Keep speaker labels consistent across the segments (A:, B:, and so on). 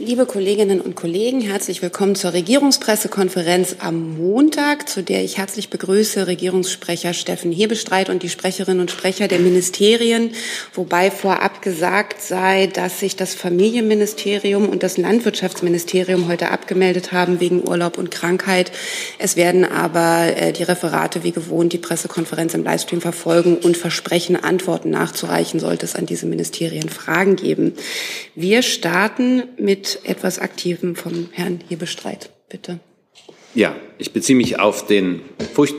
A: Liebe Kolleginnen und Kollegen, herzlich willkommen zur Regierungspressekonferenz am Montag, zu der ich herzlich begrüße Regierungssprecher Steffen Hebestreit und die Sprecherinnen und Sprecher der Ministerien, wobei vorab gesagt sei, dass sich das Familienministerium und das Landwirtschaftsministerium heute abgemeldet haben wegen Urlaub und Krankheit. Es werden aber äh, die Referate wie gewohnt die Pressekonferenz im Livestream verfolgen und versprechen, Antworten nachzureichen, sollte es an diese Ministerien Fragen geben. Wir starten mit etwas Aktivem vom Herrn Hebestreit. Bitte.
B: Ja, ich beziehe mich auf den,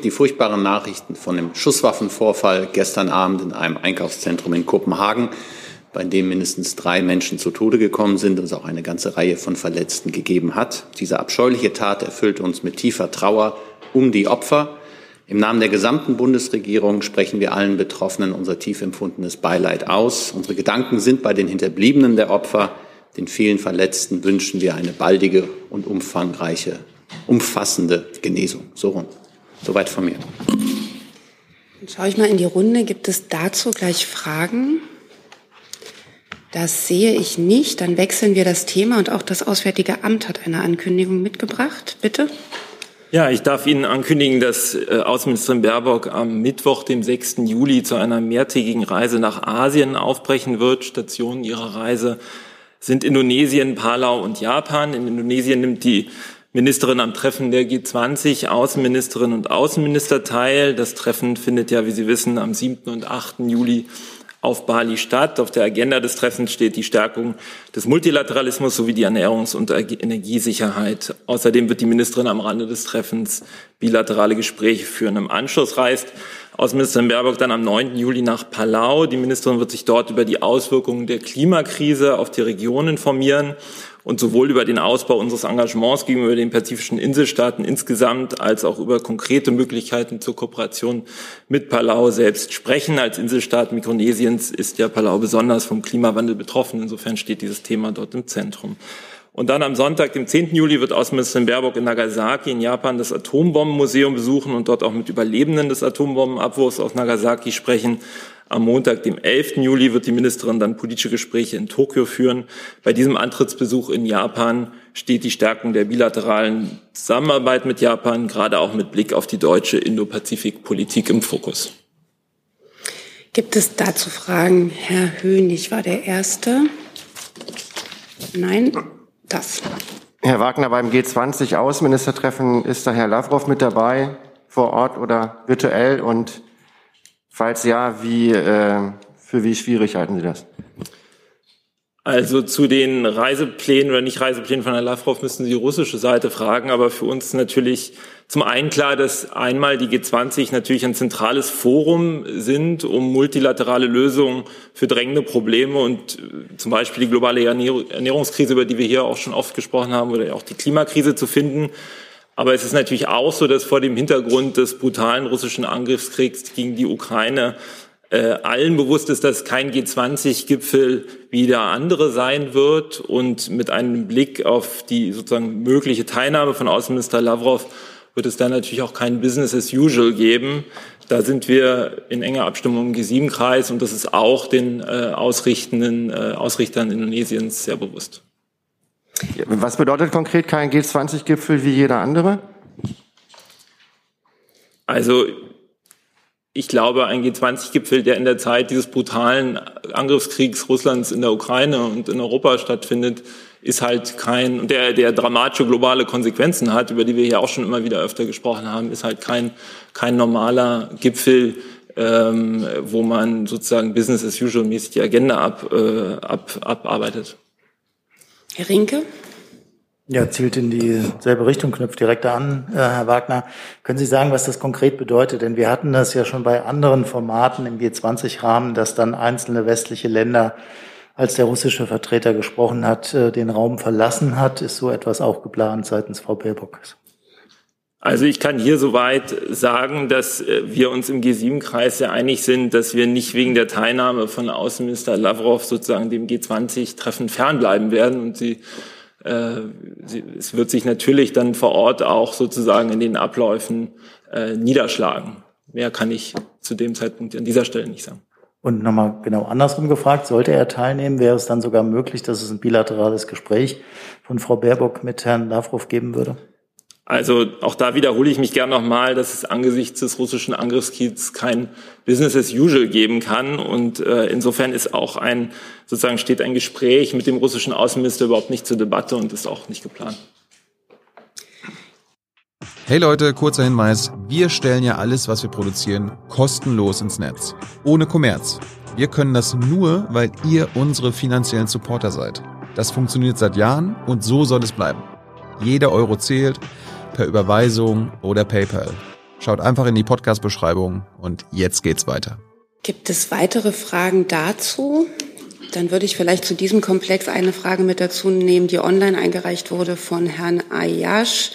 B: die furchtbaren Nachrichten von dem Schusswaffenvorfall gestern Abend in einem Einkaufszentrum in Kopenhagen, bei dem mindestens drei Menschen zu Tode gekommen sind und es auch eine ganze Reihe von Verletzten gegeben hat. Diese abscheuliche Tat erfüllt uns mit tiefer Trauer um die Opfer. Im Namen der gesamten Bundesregierung sprechen wir allen Betroffenen unser tief empfundenes Beileid aus. Unsere Gedanken sind bei den Hinterbliebenen der Opfer, den vielen Verletzten wünschen wir eine baldige und umfangreiche, umfassende Genesung. So rum. Soweit von mir.
A: Dann schaue ich mal in die Runde. Gibt es dazu gleich Fragen? Das sehe ich nicht. Dann wechseln wir das Thema und auch das Auswärtige Amt hat eine Ankündigung mitgebracht. Bitte.
C: Ja, ich darf Ihnen ankündigen, dass äh, Außenministerin Baerbock am Mittwoch, dem 6. Juli, zu einer mehrtägigen Reise nach Asien aufbrechen wird. Station ihrer Reise sind Indonesien, Palau und Japan. In Indonesien nimmt die Ministerin am Treffen der G20 Außenministerin und Außenminister teil. Das Treffen findet ja, wie Sie wissen, am 7. und 8. Juli auf Bali statt. Auf der Agenda des Treffens steht die Stärkung des Multilateralismus sowie die Ernährungs- und Energiesicherheit. Außerdem wird die Ministerin am Rande des Treffens bilaterale Gespräche führen. Im Anschluss reist Außenministerin Baerbock dann am 9. Juli nach Palau. Die Ministerin wird sich dort über die Auswirkungen der Klimakrise auf die Region informieren und sowohl über den Ausbau unseres Engagements gegenüber den pazifischen Inselstaaten insgesamt als auch über konkrete Möglichkeiten zur Kooperation mit Palau selbst sprechen. Als Inselstaat Mikronesiens ist ja Palau besonders vom Klimawandel betroffen. Insofern steht dieses Thema dort im Zentrum. Und dann am Sonntag, dem 10. Juli, wird Außenministerin Baerbock in Nagasaki in Japan das Atombombenmuseum besuchen und dort auch mit Überlebenden des Atombombenabwurfs aus Nagasaki sprechen. Am Montag, dem 11. Juli, wird die Ministerin dann politische Gespräche in Tokio führen. Bei diesem Antrittsbesuch in Japan steht die Stärkung der bilateralen Zusammenarbeit mit Japan, gerade auch mit Blick auf die deutsche Indo-Pazifik-Politik im Fokus.
A: Gibt es dazu Fragen? Herr Hönig war der Erste. Nein das.
D: Herr Wagner, beim G20-Außenministertreffen ist da Herr Lavrov mit dabei, vor Ort oder virtuell? Und falls ja, wie, äh, für wie schwierig halten Sie das?
C: Also zu den Reiseplänen oder nicht Reiseplänen von Herrn Lavrov müssen Sie die russische Seite fragen, aber für uns natürlich zum einen klar, dass einmal die G20 natürlich ein zentrales Forum sind, um multilaterale Lösungen für drängende Probleme und äh, zum Beispiel die globale Ernährungskrise, über die wir hier auch schon oft gesprochen haben, oder auch die Klimakrise zu finden. Aber es ist natürlich auch so, dass vor dem Hintergrund des brutalen russischen Angriffskriegs gegen die Ukraine äh, allen bewusst ist, dass kein G20-Gipfel wie der andere sein wird. Und mit einem Blick auf die sozusagen mögliche Teilnahme von Außenminister Lavrov wird es dann natürlich auch kein Business as usual geben. Da sind wir in enger Abstimmung im G7-Kreis und das ist auch den äh, ausrichtenden äh, Ausrichtern Indonesiens sehr bewusst.
D: Was bedeutet konkret kein G20-Gipfel wie jeder andere?
C: Also ich glaube, ein G20-Gipfel, der in der Zeit dieses brutalen Angriffskriegs Russlands in der Ukraine und in Europa stattfindet, ist halt kein, der, der dramatische globale Konsequenzen hat, über die wir hier auch schon immer wieder öfter gesprochen haben, ist halt kein, kein normaler Gipfel, ähm, wo man sozusagen Business as usual mäßig die Agenda ab, äh, ab, abarbeitet.
A: Herr Rinke?
E: Ja, zielt in dieselbe Richtung, knüpft direkt an, äh, Herr Wagner. Können Sie sagen, was das konkret bedeutet? Denn wir hatten das ja schon bei anderen Formaten im G20-Rahmen, dass dann einzelne westliche Länder, als der russische Vertreter gesprochen hat, äh, den Raum verlassen hat. Ist so etwas auch geplant seitens Frau Baerbock?
C: Also ich kann hier soweit sagen, dass äh, wir uns im G7-Kreis sehr einig sind, dass wir nicht wegen der Teilnahme von Außenminister Lavrov sozusagen dem G20-Treffen fernbleiben werden und sie äh, es wird sich natürlich dann vor Ort auch sozusagen in den Abläufen äh, niederschlagen. Mehr kann ich zu dem Zeitpunkt an dieser Stelle nicht sagen.
E: Und nochmal genau andersrum gefragt, sollte er teilnehmen, wäre es dann sogar möglich, dass es ein bilaterales Gespräch von Frau Baerbock mit Herrn Lavrov geben würde?
C: Also auch da wiederhole ich mich gern nochmal, dass es angesichts des russischen Angriffskriegs kein Business as usual geben kann. Und äh, insofern ist auch ein, sozusagen steht ein Gespräch mit dem russischen Außenminister überhaupt nicht zur Debatte und ist auch nicht geplant.
F: Hey Leute, kurzer Hinweis. Wir stellen ja alles, was wir produzieren, kostenlos ins Netz. Ohne Kommerz. Wir können das nur, weil ihr unsere finanziellen Supporter seid. Das funktioniert seit Jahren und so soll es bleiben. Jeder Euro zählt, per Überweisung oder PayPal. Schaut einfach in die Podcast-Beschreibung und jetzt geht's weiter.
A: Gibt es weitere Fragen dazu? Dann würde ich vielleicht zu diesem Komplex eine Frage mit dazu nehmen, die online eingereicht wurde von Herrn Ayash.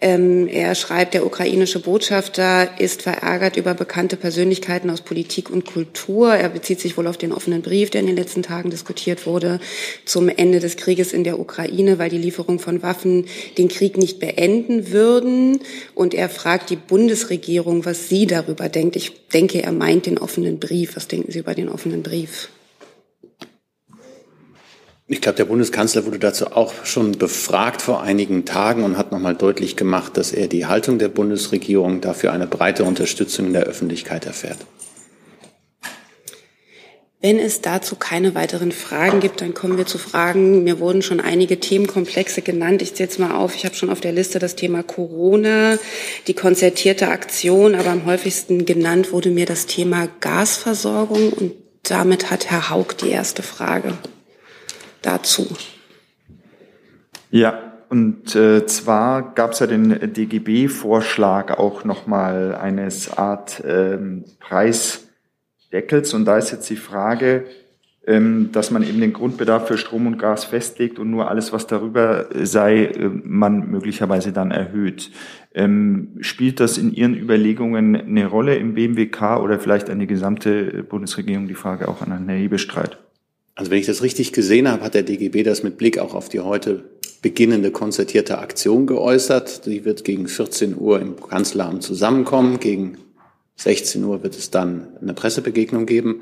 A: Ähm, er schreibt, der ukrainische Botschafter ist verärgert über bekannte Persönlichkeiten aus Politik und Kultur. Er bezieht sich wohl auf den offenen Brief, der in den letzten Tagen diskutiert wurde, zum Ende des Krieges in der Ukraine, weil die Lieferung von Waffen den Krieg nicht beenden würden. Und er fragt die Bundesregierung, was sie darüber denkt. Ich denke, er meint den offenen Brief. Was denken Sie über den offenen Brief?
B: Ich glaube, der Bundeskanzler wurde dazu auch schon befragt vor einigen Tagen und hat nochmal deutlich gemacht, dass er die Haltung der Bundesregierung dafür eine breite Unterstützung in der Öffentlichkeit erfährt.
A: Wenn es dazu keine weiteren Fragen gibt, dann kommen wir zu Fragen. Mir wurden schon einige Themenkomplexe genannt. Ich zähle jetzt mal auf. Ich habe schon auf der Liste das Thema Corona, die konzertierte Aktion, aber am häufigsten genannt wurde mir das Thema Gasversorgung. Und damit hat Herr Haug die erste Frage dazu.
G: Ja, und äh, zwar gab es ja den DGB-Vorschlag auch nochmal eines Art ähm, Preisdeckels. Und da ist jetzt die Frage, ähm, dass man eben den Grundbedarf für Strom und Gas festlegt und nur alles, was darüber sei, äh, man möglicherweise dann erhöht. Ähm, spielt das in Ihren Überlegungen eine Rolle im BMWK oder vielleicht an die gesamte Bundesregierung? Die Frage auch an Herrn Hebestreit.
B: Also wenn ich das richtig gesehen habe, hat der DGB das mit Blick auch auf die heute beginnende konzertierte Aktion geäußert. Die wird gegen 14 Uhr im Kanzleramt zusammenkommen. Gegen 16 Uhr wird es dann eine Pressebegegnung geben.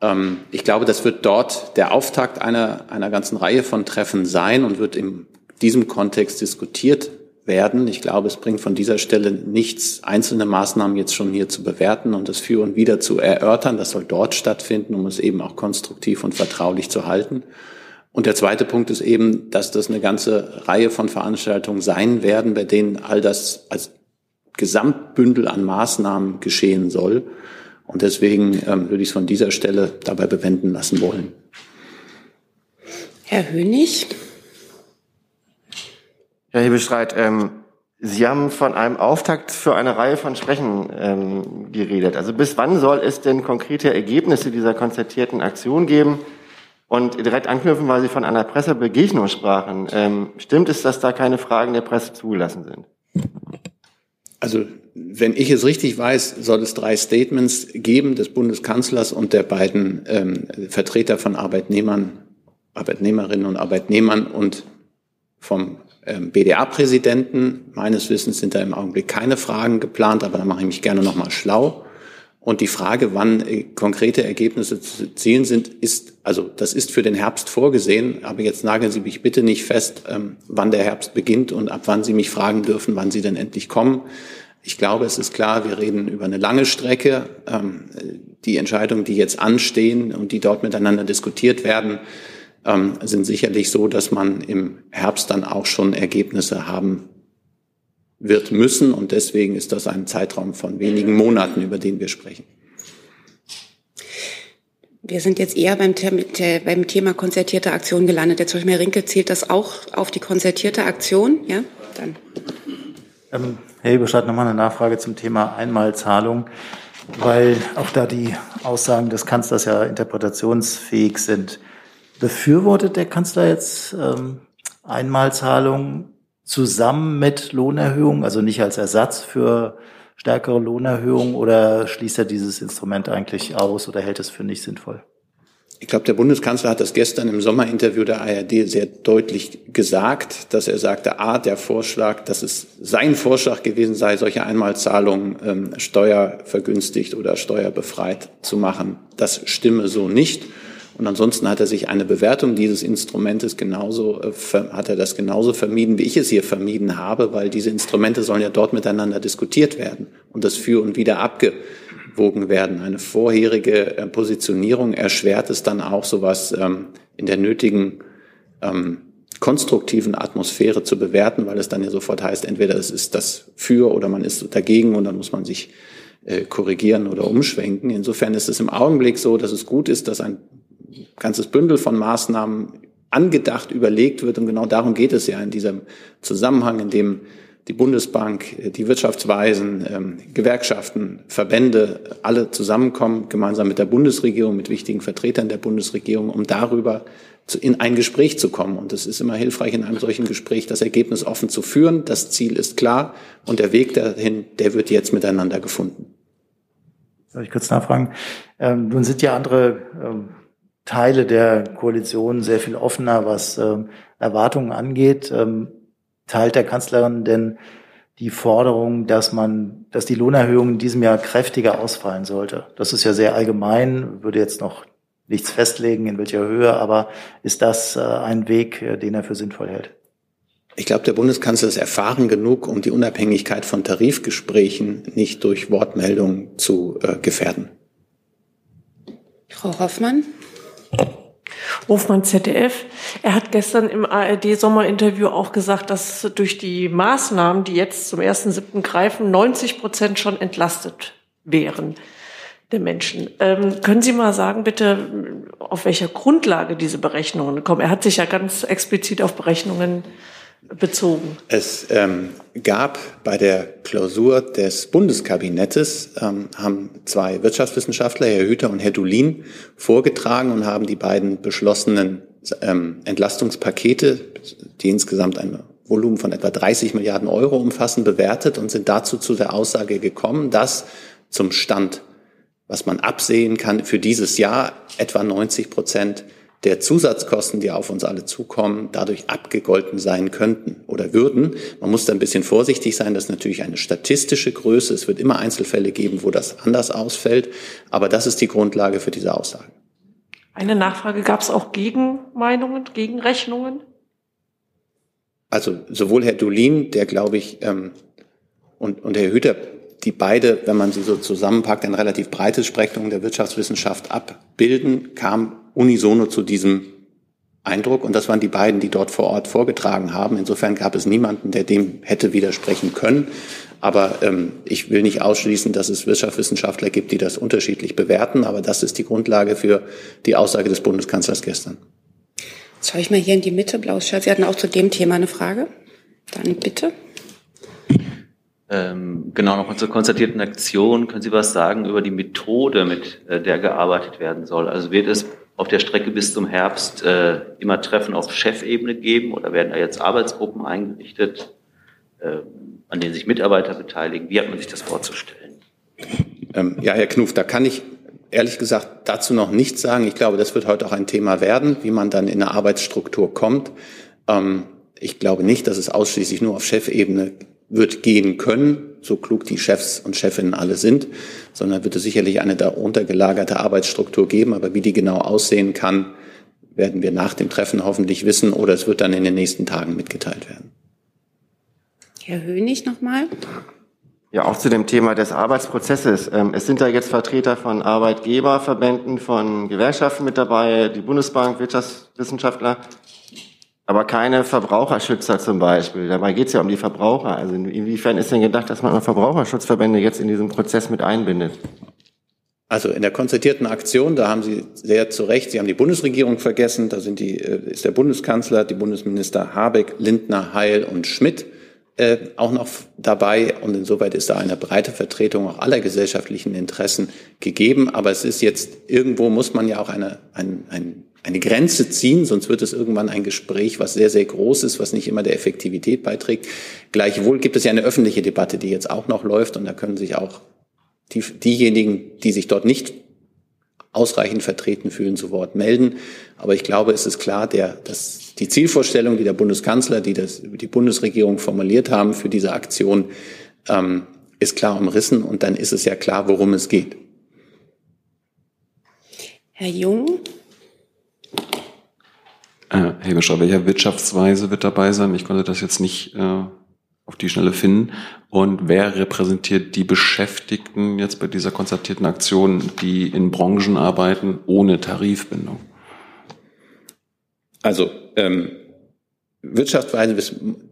B: Ähm, ich glaube, das wird dort der Auftakt einer, einer ganzen Reihe von Treffen sein und wird in diesem Kontext diskutiert werden. Ich glaube, es bringt von dieser Stelle nichts, einzelne Maßnahmen jetzt schon hier zu bewerten und das für und wieder zu erörtern. Das soll dort stattfinden, um es eben auch konstruktiv und vertraulich zu halten. Und der zweite Punkt ist eben, dass das eine ganze Reihe von Veranstaltungen sein werden, bei denen all das als Gesamtbündel an Maßnahmen geschehen soll. Und deswegen ähm, würde ich es von dieser Stelle dabei bewenden lassen wollen.
A: Herr Hönig.
D: Herr Hebestreit, ähm, Sie haben von einem Auftakt für eine Reihe von Sprechen ähm, geredet. Also bis wann soll es denn konkrete Ergebnisse dieser konzertierten Aktion geben? Und direkt anknüpfen, weil Sie von einer Pressebegegnung sprachen. Ähm, stimmt es, dass da keine Fragen der Presse zugelassen sind?
B: Also wenn ich es richtig weiß, soll es drei Statements geben des Bundeskanzlers und der beiden ähm, Vertreter von Arbeitnehmern, Arbeitnehmerinnen und Arbeitnehmern und vom BDA-Präsidenten. Meines Wissens sind da im Augenblick keine Fragen geplant, aber da mache ich mich gerne nochmal schlau. Und die Frage, wann äh, konkrete Ergebnisse zu zielen sind, ist, also das ist für den Herbst vorgesehen, aber jetzt nageln Sie mich bitte nicht fest, ähm, wann der Herbst beginnt und ab wann Sie mich fragen dürfen, wann Sie denn endlich kommen. Ich glaube, es ist klar, wir reden über eine lange Strecke. Ähm, die Entscheidungen, die jetzt anstehen und die dort miteinander diskutiert werden, ähm, sind sicherlich so, dass man im Herbst dann auch schon Ergebnisse haben wird müssen. Und deswegen ist das ein Zeitraum von wenigen Monaten, über den wir sprechen.
A: Wir sind jetzt eher beim, beim Thema konzertierte Aktion gelandet. Jetzt Herr Rinke, zählt das auch auf die konzertierte Aktion? Ja, dann.
E: Ähm, Herr Eberstadt, nochmal eine Nachfrage zum Thema Einmalzahlung, weil auch da die Aussagen des Kanzlers ja interpretationsfähig sind. Befürwortet der Kanzler jetzt ähm, Einmalzahlungen zusammen mit Lohnerhöhungen, also nicht als Ersatz für stärkere Lohnerhöhungen oder schließt er dieses Instrument eigentlich aus oder hält es für nicht sinnvoll?
B: Ich glaube, der Bundeskanzler hat das gestern im Sommerinterview der ARD sehr deutlich gesagt, dass er sagte, a, der Vorschlag, dass es sein Vorschlag gewesen sei, solche Einmalzahlungen ähm, steuervergünstigt oder steuerbefreit zu machen. Das stimme so nicht. Und ansonsten hat er sich eine Bewertung dieses Instrumentes genauso, äh, hat er das genauso vermieden, wie ich es hier vermieden habe, weil diese Instrumente sollen ja dort miteinander diskutiert werden und das für und wieder abge abgewogen werden. Eine vorherige äh, Positionierung erschwert es dann auch, sowas ähm, in der nötigen ähm, konstruktiven Atmosphäre zu bewerten, weil es dann ja sofort heißt, entweder es ist das für oder man ist dagegen und dann muss man sich äh, korrigieren oder umschwenken. Insofern ist es im Augenblick so, dass es gut ist, dass ein ganzes Bündel von Maßnahmen angedacht, überlegt wird und genau darum geht es ja in diesem Zusammenhang, in dem die Bundesbank, äh, die Wirtschaftsweisen, ähm, Gewerkschaften, Verbände, alle zusammenkommen, gemeinsam mit der Bundesregierung, mit wichtigen Vertretern der Bundesregierung, um darüber in ein Gespräch zu kommen. Und es ist immer hilfreich, in einem solchen Gespräch das Ergebnis offen zu führen. Das Ziel ist klar und der Weg dahin, der wird jetzt miteinander gefunden.
E: Soll ich kurz nachfragen? Ähm, nun sind ja andere ähm, Teile der Koalition sehr viel offener, was ähm, Erwartungen angeht. Ähm, teilt der Kanzlerin denn die Forderung, dass man, dass die Lohnerhöhung in diesem Jahr kräftiger ausfallen sollte? Das ist ja sehr allgemein, würde jetzt noch nichts festlegen, in welcher Höhe, aber ist das äh, ein Weg, äh, den er für sinnvoll hält?
B: Ich glaube, der Bundeskanzler ist erfahren genug, um die Unabhängigkeit von Tarifgesprächen nicht durch Wortmeldungen zu äh, gefährden.
A: Frau Hoffmann.
H: Hofmann ZDF. Er hat gestern im ARD-Sommerinterview auch gesagt, dass durch die Maßnahmen, die jetzt zum 1.7. greifen, 90 Prozent schon entlastet wären der Menschen. Ähm, können Sie mal sagen, bitte, auf welcher Grundlage diese Berechnungen kommen? Er hat sich ja ganz explizit auf Berechnungen bezogen?
B: Es ähm, gab bei der Klausur des Bundeskabinettes, ähm, haben zwei Wirtschaftswissenschaftler, Herr Hüter und Herr Dulin, vorgetragen und haben die beiden beschlossenen ähm, Entlastungspakete, die insgesamt ein Volumen von etwa 30 Milliarden Euro umfassen, bewertet und sind dazu zu der Aussage gekommen, dass zum Stand, was man absehen kann, für dieses Jahr etwa 90 Prozent der Zusatzkosten, die auf uns alle zukommen, dadurch abgegolten sein könnten oder würden. Man muss da ein bisschen vorsichtig sein. Das ist natürlich eine statistische Größe. Es wird immer Einzelfälle geben, wo das anders ausfällt. Aber das ist die Grundlage für diese Aussage.
H: Eine Nachfrage. Gab es auch Gegenmeinungen, Gegenrechnungen?
B: Also sowohl Herr Dulin, der glaube ich, ähm, und, und Herr Hüter, die beide, wenn man sie so zusammenpackt, ein relativ breites Spektrum der Wirtschaftswissenschaft abbilden, kam unisono zu diesem Eindruck. Und das waren die beiden, die dort vor Ort vorgetragen haben. Insofern gab es niemanden, der dem hätte widersprechen können. Aber ähm, ich will nicht ausschließen, dass es Wirtschaftswissenschaftler gibt, die das unterschiedlich bewerten. Aber das ist die Grundlage für die Aussage des Bundeskanzlers gestern.
A: Jetzt schaue ich mal hier in die Mitte. Blaues Shirt. Sie hatten auch zu dem Thema eine Frage. Dann bitte.
I: Ähm, genau, noch zur konstatierten Aktion. Können Sie was sagen über die Methode, mit äh, der gearbeitet werden soll? Also wird es auf der Strecke bis zum Herbst äh, immer Treffen auf Chefebene geben oder werden da jetzt Arbeitsgruppen eingerichtet, äh, an denen sich Mitarbeiter beteiligen? Wie hat man sich das vorzustellen?
B: Ähm, ja, Herr Knuff, da kann ich ehrlich gesagt dazu noch nichts sagen. Ich glaube, das wird heute auch ein Thema werden, wie man dann in eine Arbeitsstruktur kommt. Ähm, ich glaube nicht, dass es ausschließlich nur auf Chefebene wird gehen können, so klug die Chefs und Chefinnen alle sind, sondern wird es sicherlich eine darunter gelagerte Arbeitsstruktur geben. Aber wie die genau aussehen kann, werden wir nach dem Treffen hoffentlich wissen oder es wird dann in den nächsten Tagen mitgeteilt werden.
A: Herr Hönig nochmal.
D: Ja, auch zu dem Thema des Arbeitsprozesses. Ähm, es sind da jetzt Vertreter von Arbeitgeberverbänden, von Gewerkschaften mit dabei, die Bundesbank, Wirtschaftswissenschaftler aber keine Verbraucherschützer zum Beispiel. Dabei geht es ja um die Verbraucher. Also inwiefern ist denn gedacht, dass man Verbraucherschutzverbände jetzt in diesen Prozess mit einbindet?
B: Also in der konzertierten Aktion, da haben Sie sehr zu Recht, Sie haben die Bundesregierung vergessen, da sind die, äh, ist der Bundeskanzler, die Bundesminister Habeck, Lindner, Heil und Schmidt äh, auch noch dabei. Und insoweit ist da eine breite Vertretung auch aller gesellschaftlichen Interessen gegeben. Aber es ist jetzt, irgendwo muss man ja auch eine, ein, ein eine Grenze ziehen, sonst wird es irgendwann ein Gespräch, was sehr, sehr groß ist, was nicht immer der Effektivität beiträgt. Gleichwohl gibt es ja eine öffentliche Debatte, die jetzt auch noch läuft und da können sich auch die, diejenigen, die sich dort nicht ausreichend vertreten fühlen, zu Wort melden. Aber ich glaube, es ist klar, der, dass die Zielvorstellung, die der Bundeskanzler, die das, die Bundesregierung formuliert haben für diese Aktion, ähm, ist klar umrissen und dann ist es ja klar, worum es geht.
A: Herr Jung.
J: Äh, Herr Beschau, welcher Wirtschaftsweise wird dabei sein? Ich konnte das jetzt nicht äh, auf die Schnelle finden. Und wer repräsentiert die Beschäftigten jetzt bei dieser konzertierten Aktion, die in Branchen arbeiten ohne Tarifbindung?
B: Also ähm, Wirtschaftsweise,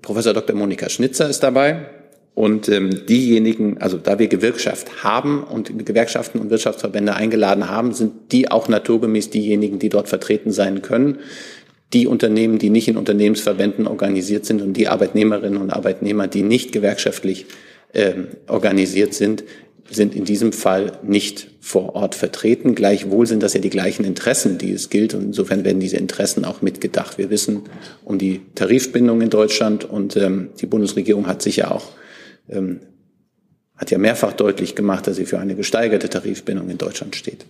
B: Professor Dr. Monika Schnitzer ist dabei. Und ähm, diejenigen, also da wir Gewerkschaft haben und Gewerkschaften und Wirtschaftsverbände eingeladen haben, sind die auch naturgemäß diejenigen, die dort vertreten sein können die Unternehmen, die nicht in Unternehmensverbänden organisiert sind und die Arbeitnehmerinnen und Arbeitnehmer, die nicht gewerkschaftlich äh, organisiert sind, sind in diesem Fall nicht vor Ort vertreten. Gleichwohl sind das ja die gleichen Interessen, die es gilt. Und insofern werden diese Interessen auch mitgedacht. Wir wissen um die Tarifbindung in Deutschland und ähm, die Bundesregierung hat sich ja auch, ähm, hat ja mehrfach deutlich gemacht, dass sie für eine gesteigerte Tarifbindung in Deutschland steht.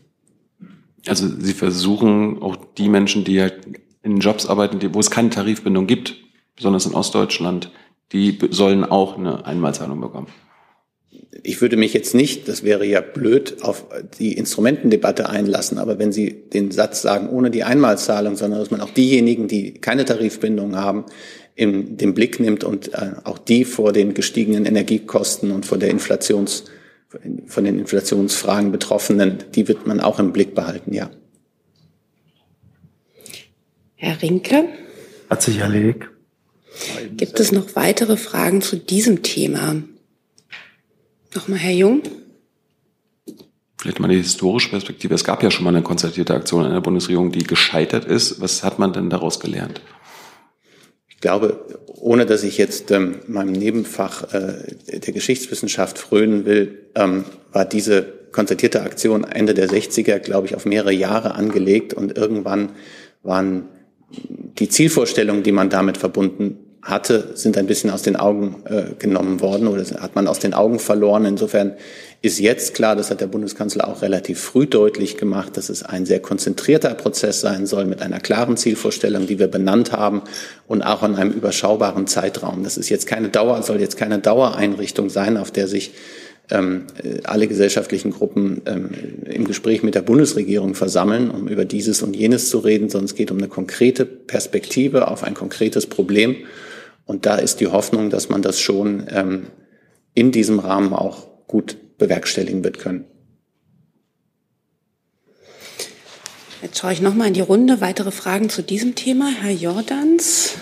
J: Also Sie versuchen auch die Menschen, die halt in Jobs arbeiten, wo es keine Tarifbindung gibt, besonders in Ostdeutschland, die sollen auch eine Einmalzahlung bekommen.
B: Ich würde mich jetzt nicht, das wäre ja blöd, auf die Instrumentendebatte einlassen, aber wenn Sie den Satz sagen, ohne die Einmalzahlung, sondern dass man auch diejenigen, die keine Tarifbindung haben, in den Blick nimmt und äh, auch die vor den gestiegenen Energiekosten und vor der Inflations, von den Inflationsfragen Betroffenen, die wird man auch im Blick behalten, ja.
A: Herr Rinke?
E: Hat sich erledigt.
A: Gibt es noch weitere Fragen zu diesem Thema? Nochmal Herr Jung?
J: Vielleicht mal die historische Perspektive. Es gab ja schon mal eine konzertierte Aktion in der Bundesregierung, die gescheitert ist. Was hat man denn daraus gelernt?
B: Ich glaube, ohne dass ich jetzt ähm, meinem Nebenfach äh, der Geschichtswissenschaft frönen will, ähm, war diese konzertierte Aktion Ende der 60er, glaube ich, auf mehrere Jahre angelegt und irgendwann waren die Zielvorstellungen, die man damit verbunden hatte, sind ein bisschen aus den Augen äh, genommen worden oder hat man aus den Augen verloren. Insofern ist jetzt klar, das hat der Bundeskanzler auch relativ früh deutlich gemacht, dass es ein sehr konzentrierter Prozess sein soll mit einer klaren Zielvorstellung, die wir benannt haben und auch in einem überschaubaren Zeitraum. Das ist jetzt keine Dauer, soll jetzt keine Dauereinrichtung sein, auf der sich ähm, alle gesellschaftlichen Gruppen ähm, im Gespräch mit der Bundesregierung versammeln, um über dieses und jenes zu reden, sondern es geht um eine konkrete Perspektive auf ein konkretes Problem. Und da ist die Hoffnung, dass man das schon ähm, in diesem Rahmen auch gut bewerkstelligen wird können.
A: Jetzt schaue ich noch mal in die Runde. Weitere Fragen zu diesem Thema? Herr Jordans.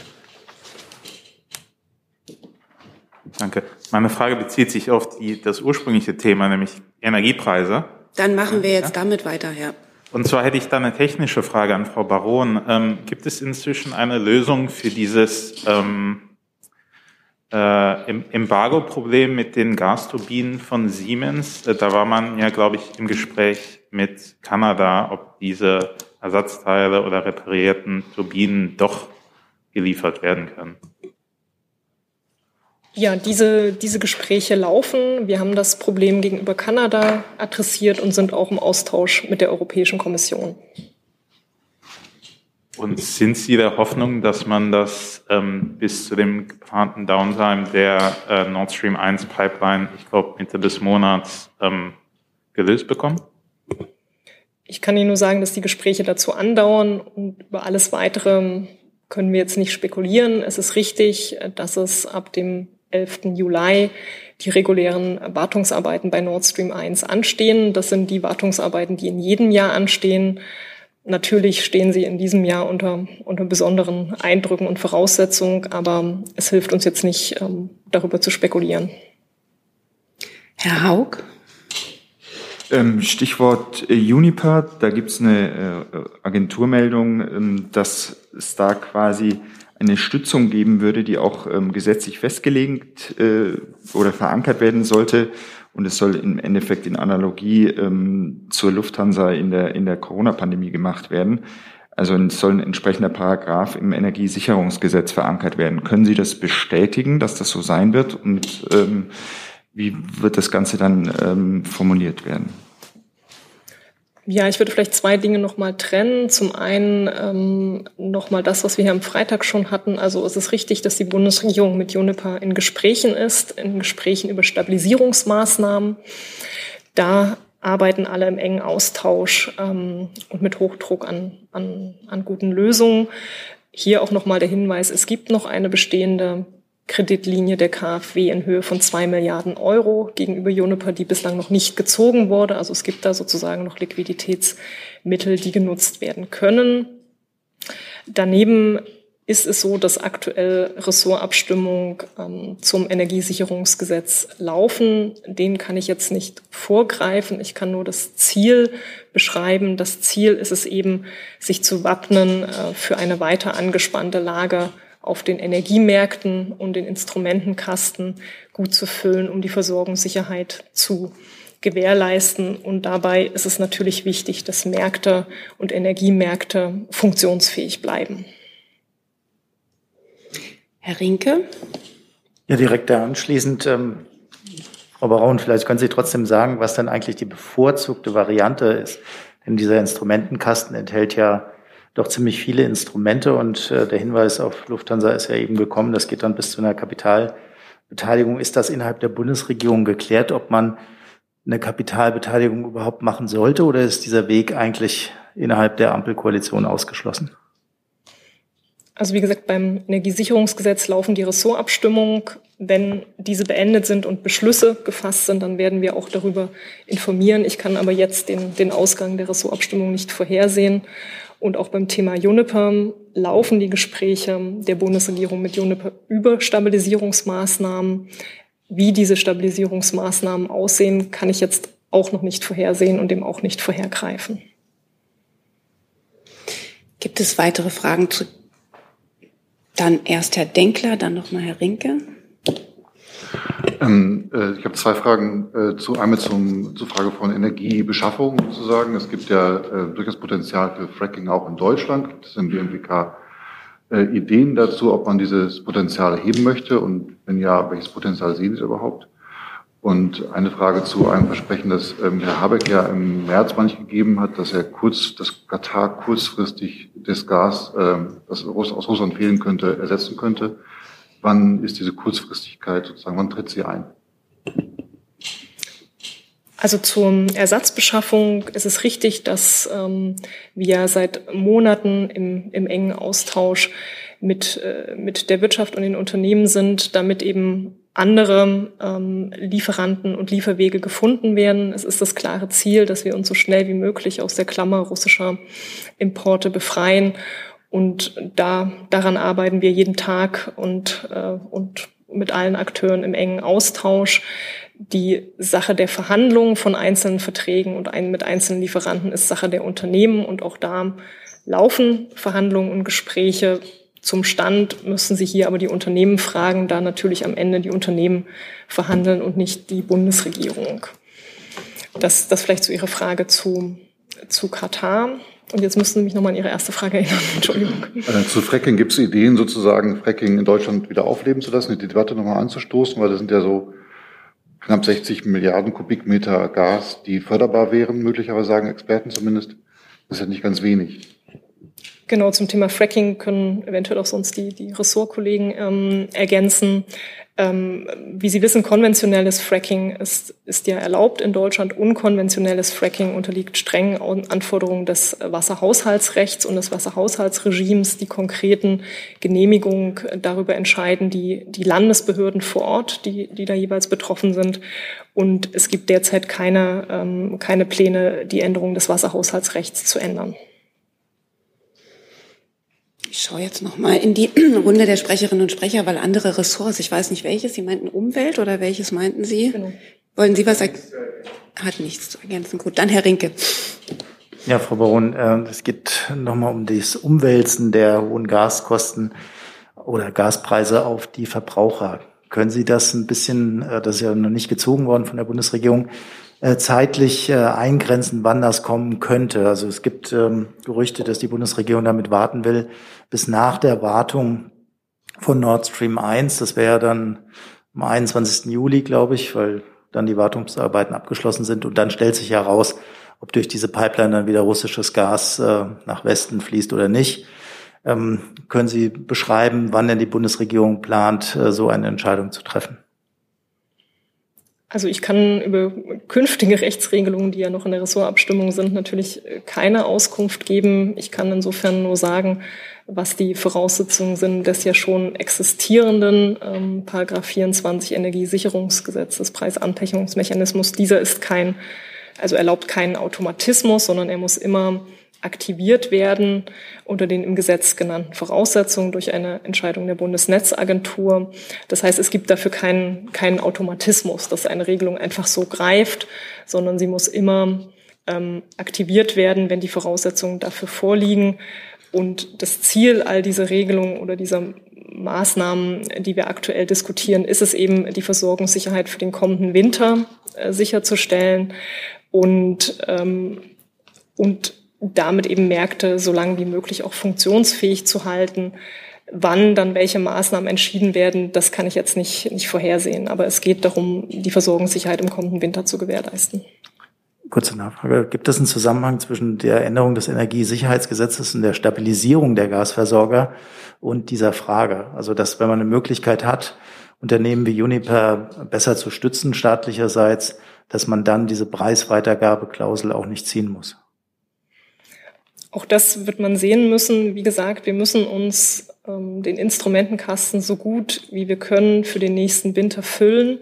K: Danke. Meine Frage bezieht sich auf die, das ursprüngliche Thema, nämlich Energiepreise.
A: Dann machen wir jetzt ja? damit weiter, ja.
K: Und zwar hätte ich da eine technische Frage an Frau Baron. Ähm, gibt es inzwischen eine Lösung für dieses ähm, äh, Embargo-Problem mit den Gasturbinen von Siemens? Äh, da war man ja, glaube ich, im Gespräch mit Kanada, ob diese Ersatzteile oder reparierten Turbinen doch geliefert werden können.
L: Ja, diese, diese Gespräche laufen. Wir haben das Problem gegenüber Kanada adressiert und sind auch im Austausch mit der Europäischen Kommission.
K: Und sind Sie der Hoffnung, dass man das ähm, bis zu dem geplanten Downtime der äh, Nord Stream 1 Pipeline, ich glaube Mitte des Monats, ähm, gelöst bekommt?
L: Ich kann Ihnen nur sagen, dass die Gespräche dazu andauern und über alles Weitere können wir jetzt nicht spekulieren. Es ist richtig, dass es ab dem 11. Juli die regulären Wartungsarbeiten bei Nord Stream 1 anstehen. Das sind die Wartungsarbeiten, die in jedem Jahr anstehen. Natürlich stehen sie in diesem Jahr unter, unter besonderen Eindrücken und Voraussetzungen, aber es hilft uns jetzt nicht, ähm, darüber zu spekulieren.
A: Herr Haug?
G: Ähm, Stichwort äh, Uniper, da gibt es eine äh, Agenturmeldung, ähm, dass es da quasi eine Stützung geben würde, die auch ähm, gesetzlich festgelegt äh, oder verankert werden sollte. Und es soll im Endeffekt in Analogie ähm, zur Lufthansa in der, in der Corona-Pandemie gemacht werden. Also es soll ein entsprechender Paragraph im Energiesicherungsgesetz verankert werden. Können Sie das bestätigen, dass das so sein wird? Und ähm, wie wird das Ganze dann ähm, formuliert werden?
L: Ja, ich würde vielleicht zwei Dinge nochmal trennen. Zum einen ähm, nochmal das, was wir hier am Freitag schon hatten. Also es ist richtig, dass die Bundesregierung mit Juniper in Gesprächen ist, in Gesprächen über Stabilisierungsmaßnahmen. Da arbeiten alle im engen Austausch ähm, und mit Hochdruck an, an, an guten Lösungen. Hier auch nochmal der Hinweis, es gibt noch eine bestehende Kreditlinie der KfW in Höhe von zwei Milliarden Euro gegenüber Juniper, die bislang noch nicht gezogen wurde. Also es gibt da sozusagen noch Liquiditätsmittel, die genutzt werden können. Daneben ist es so, dass aktuell Ressortabstimmung ähm, zum Energiesicherungsgesetz laufen. Den kann ich jetzt nicht vorgreifen. Ich kann nur das Ziel beschreiben. Das Ziel ist es eben, sich zu wappnen äh, für eine weiter angespannte Lage auf den Energiemärkten und den Instrumentenkasten gut zu füllen, um die Versorgungssicherheit zu gewährleisten. Und dabei ist es natürlich wichtig, dass Märkte und Energiemärkte funktionsfähig bleiben.
A: Herr Rinke?
E: Ja, direkt da anschließend. Ähm, Frau Braun, vielleicht können Sie trotzdem sagen, was denn eigentlich die bevorzugte Variante ist. Denn dieser Instrumentenkasten enthält ja doch ziemlich viele Instrumente und äh, der Hinweis auf Lufthansa ist ja eben gekommen, das geht dann bis zu einer Kapitalbeteiligung. Ist das innerhalb der Bundesregierung geklärt, ob man eine Kapitalbeteiligung überhaupt machen sollte oder ist dieser Weg eigentlich innerhalb der Ampelkoalition ausgeschlossen?
L: Also wie gesagt, beim Energiesicherungsgesetz laufen die Ressortabstimmungen. Wenn diese beendet sind und Beschlüsse gefasst sind, dann werden wir auch darüber informieren. Ich kann aber jetzt den, den Ausgang der Ressortabstimmung nicht vorhersehen. Und auch beim Thema Juniper laufen die Gespräche der Bundesregierung mit Juniper über Stabilisierungsmaßnahmen. Wie diese Stabilisierungsmaßnahmen aussehen, kann ich jetzt auch noch nicht vorhersehen und dem auch nicht vorhergreifen.
A: Gibt es weitere Fragen zu? Dann erst Herr Denkler, dann nochmal Herr Rinke.
M: Ähm, äh, ich habe zwei Fragen äh, zu einmal zum, zur Frage von Energiebeschaffung sozusagen. Es gibt ja äh, durchaus Potenzial für Fracking auch in Deutschland. Gibt es im BMWK äh, Ideen dazu, ob man dieses Potenzial heben möchte und wenn ja, welches Potenzial sehen Sie überhaupt? Und eine Frage zu einem Versprechen, das ähm, Herr Habeck ja im März manch gegeben hat, dass er kurz, dass Katar kurzfristig das Gas, ähm, das aus Russland fehlen könnte, ersetzen könnte. Wann ist diese Kurzfristigkeit sozusagen, wann tritt sie ein?
L: Also zur Ersatzbeschaffung ist es richtig, dass ähm, wir seit Monaten im, im engen Austausch mit, äh, mit der Wirtschaft und den Unternehmen sind, damit eben andere ähm, Lieferanten und Lieferwege gefunden werden. Es ist das klare Ziel, dass wir uns so schnell wie möglich aus der Klammer russischer Importe befreien und da, daran arbeiten wir jeden Tag und, äh, und mit allen Akteuren im engen Austausch. Die Sache der Verhandlungen von einzelnen Verträgen und ein, mit einzelnen Lieferanten ist Sache der Unternehmen und auch da laufen Verhandlungen und Gespräche. Zum Stand müssen Sie hier aber die Unternehmen fragen, da natürlich am Ende die Unternehmen verhandeln und nicht die Bundesregierung. Das, das vielleicht zu Ihrer Frage zu, zu Katar. Und jetzt müssten Sie mich nochmal an Ihre erste Frage erinnern. Entschuldigung.
M: Äh, zu Fracking gibt es Ideen, sozusagen Fracking in Deutschland wieder aufleben zu lassen, die Debatte nochmal anzustoßen, weil das sind ja so knapp 60 Milliarden Kubikmeter Gas, die förderbar wären, möglicherweise sagen Experten zumindest. Das ist ja nicht ganz wenig.
L: Genau, zum Thema Fracking können eventuell auch sonst die, die Ressortkollegen ähm, ergänzen. Ähm, wie Sie wissen, konventionelles Fracking ist, ist ja erlaubt in Deutschland. Unkonventionelles Fracking unterliegt strengen Anforderungen des Wasserhaushaltsrechts und des Wasserhaushaltsregimes. Die konkreten Genehmigungen darüber entscheiden die, die Landesbehörden vor Ort, die, die da jeweils betroffen sind. Und es gibt derzeit keine, ähm, keine Pläne, die Änderung des Wasserhaushaltsrechts zu ändern.
A: Ich schaue jetzt noch mal in die Runde der Sprecherinnen und Sprecher, weil andere Ressorts, ich weiß nicht welches, Sie meinten Umwelt oder welches meinten Sie? Genau. Wollen Sie was sagen? Hat nichts zu ergänzen. Gut, dann Herr Rinke.
E: Ja, Frau Baron, äh, es geht nochmal um das Umwälzen der hohen Gaskosten oder Gaspreise auf die Verbraucher. Können Sie das ein bisschen, äh, das ist ja noch nicht gezogen worden von der Bundesregierung, zeitlich eingrenzen, wann das kommen könnte? Also es gibt ähm, Gerüchte, dass die Bundesregierung damit warten will, bis nach der Wartung von Nord Stream 1. Das wäre dann am 21. Juli, glaube ich, weil dann die Wartungsarbeiten abgeschlossen sind. Und dann stellt sich heraus, ob durch diese Pipeline dann wieder russisches Gas äh, nach Westen fließt oder nicht. Ähm, können Sie beschreiben, wann denn die Bundesregierung plant, äh, so eine Entscheidung zu treffen?
L: Also ich kann über künftige Rechtsregelungen, die ja noch in der Ressortabstimmung sind, natürlich keine Auskunft geben. Ich kann insofern nur sagen, was die Voraussetzungen sind des ja schon existierenden ähm, Paragraph 24 Energiesicherungsgesetz des Preisanpechungsmechanismus. Dieser ist kein, also erlaubt keinen Automatismus, sondern er muss immer aktiviert werden unter den im Gesetz genannten Voraussetzungen durch eine Entscheidung der Bundesnetzagentur. Das heißt, es gibt dafür keinen, keinen Automatismus, dass eine Regelung einfach so greift, sondern sie muss immer ähm, aktiviert werden, wenn die Voraussetzungen dafür vorliegen. Und das Ziel all dieser Regelungen oder dieser Maßnahmen, die wir aktuell diskutieren, ist es eben, die Versorgungssicherheit für den kommenden Winter äh, sicherzustellen und, ähm, und damit eben Märkte so lange wie möglich auch funktionsfähig zu halten. Wann dann welche Maßnahmen entschieden werden, das kann ich jetzt nicht, nicht vorhersehen. Aber es geht darum, die Versorgungssicherheit im kommenden Winter zu gewährleisten.
E: Kurze Nachfrage. Gibt es einen Zusammenhang zwischen der Änderung des Energiesicherheitsgesetzes und der Stabilisierung der Gasversorger und dieser Frage? Also, dass wenn man eine Möglichkeit hat, Unternehmen wie Uniper besser zu stützen staatlicherseits, dass man dann diese Preisweitergabeklausel auch nicht ziehen muss?
L: Auch das wird man sehen müssen. Wie gesagt, wir müssen uns ähm, den Instrumentenkasten so gut wie wir können für den nächsten Winter füllen.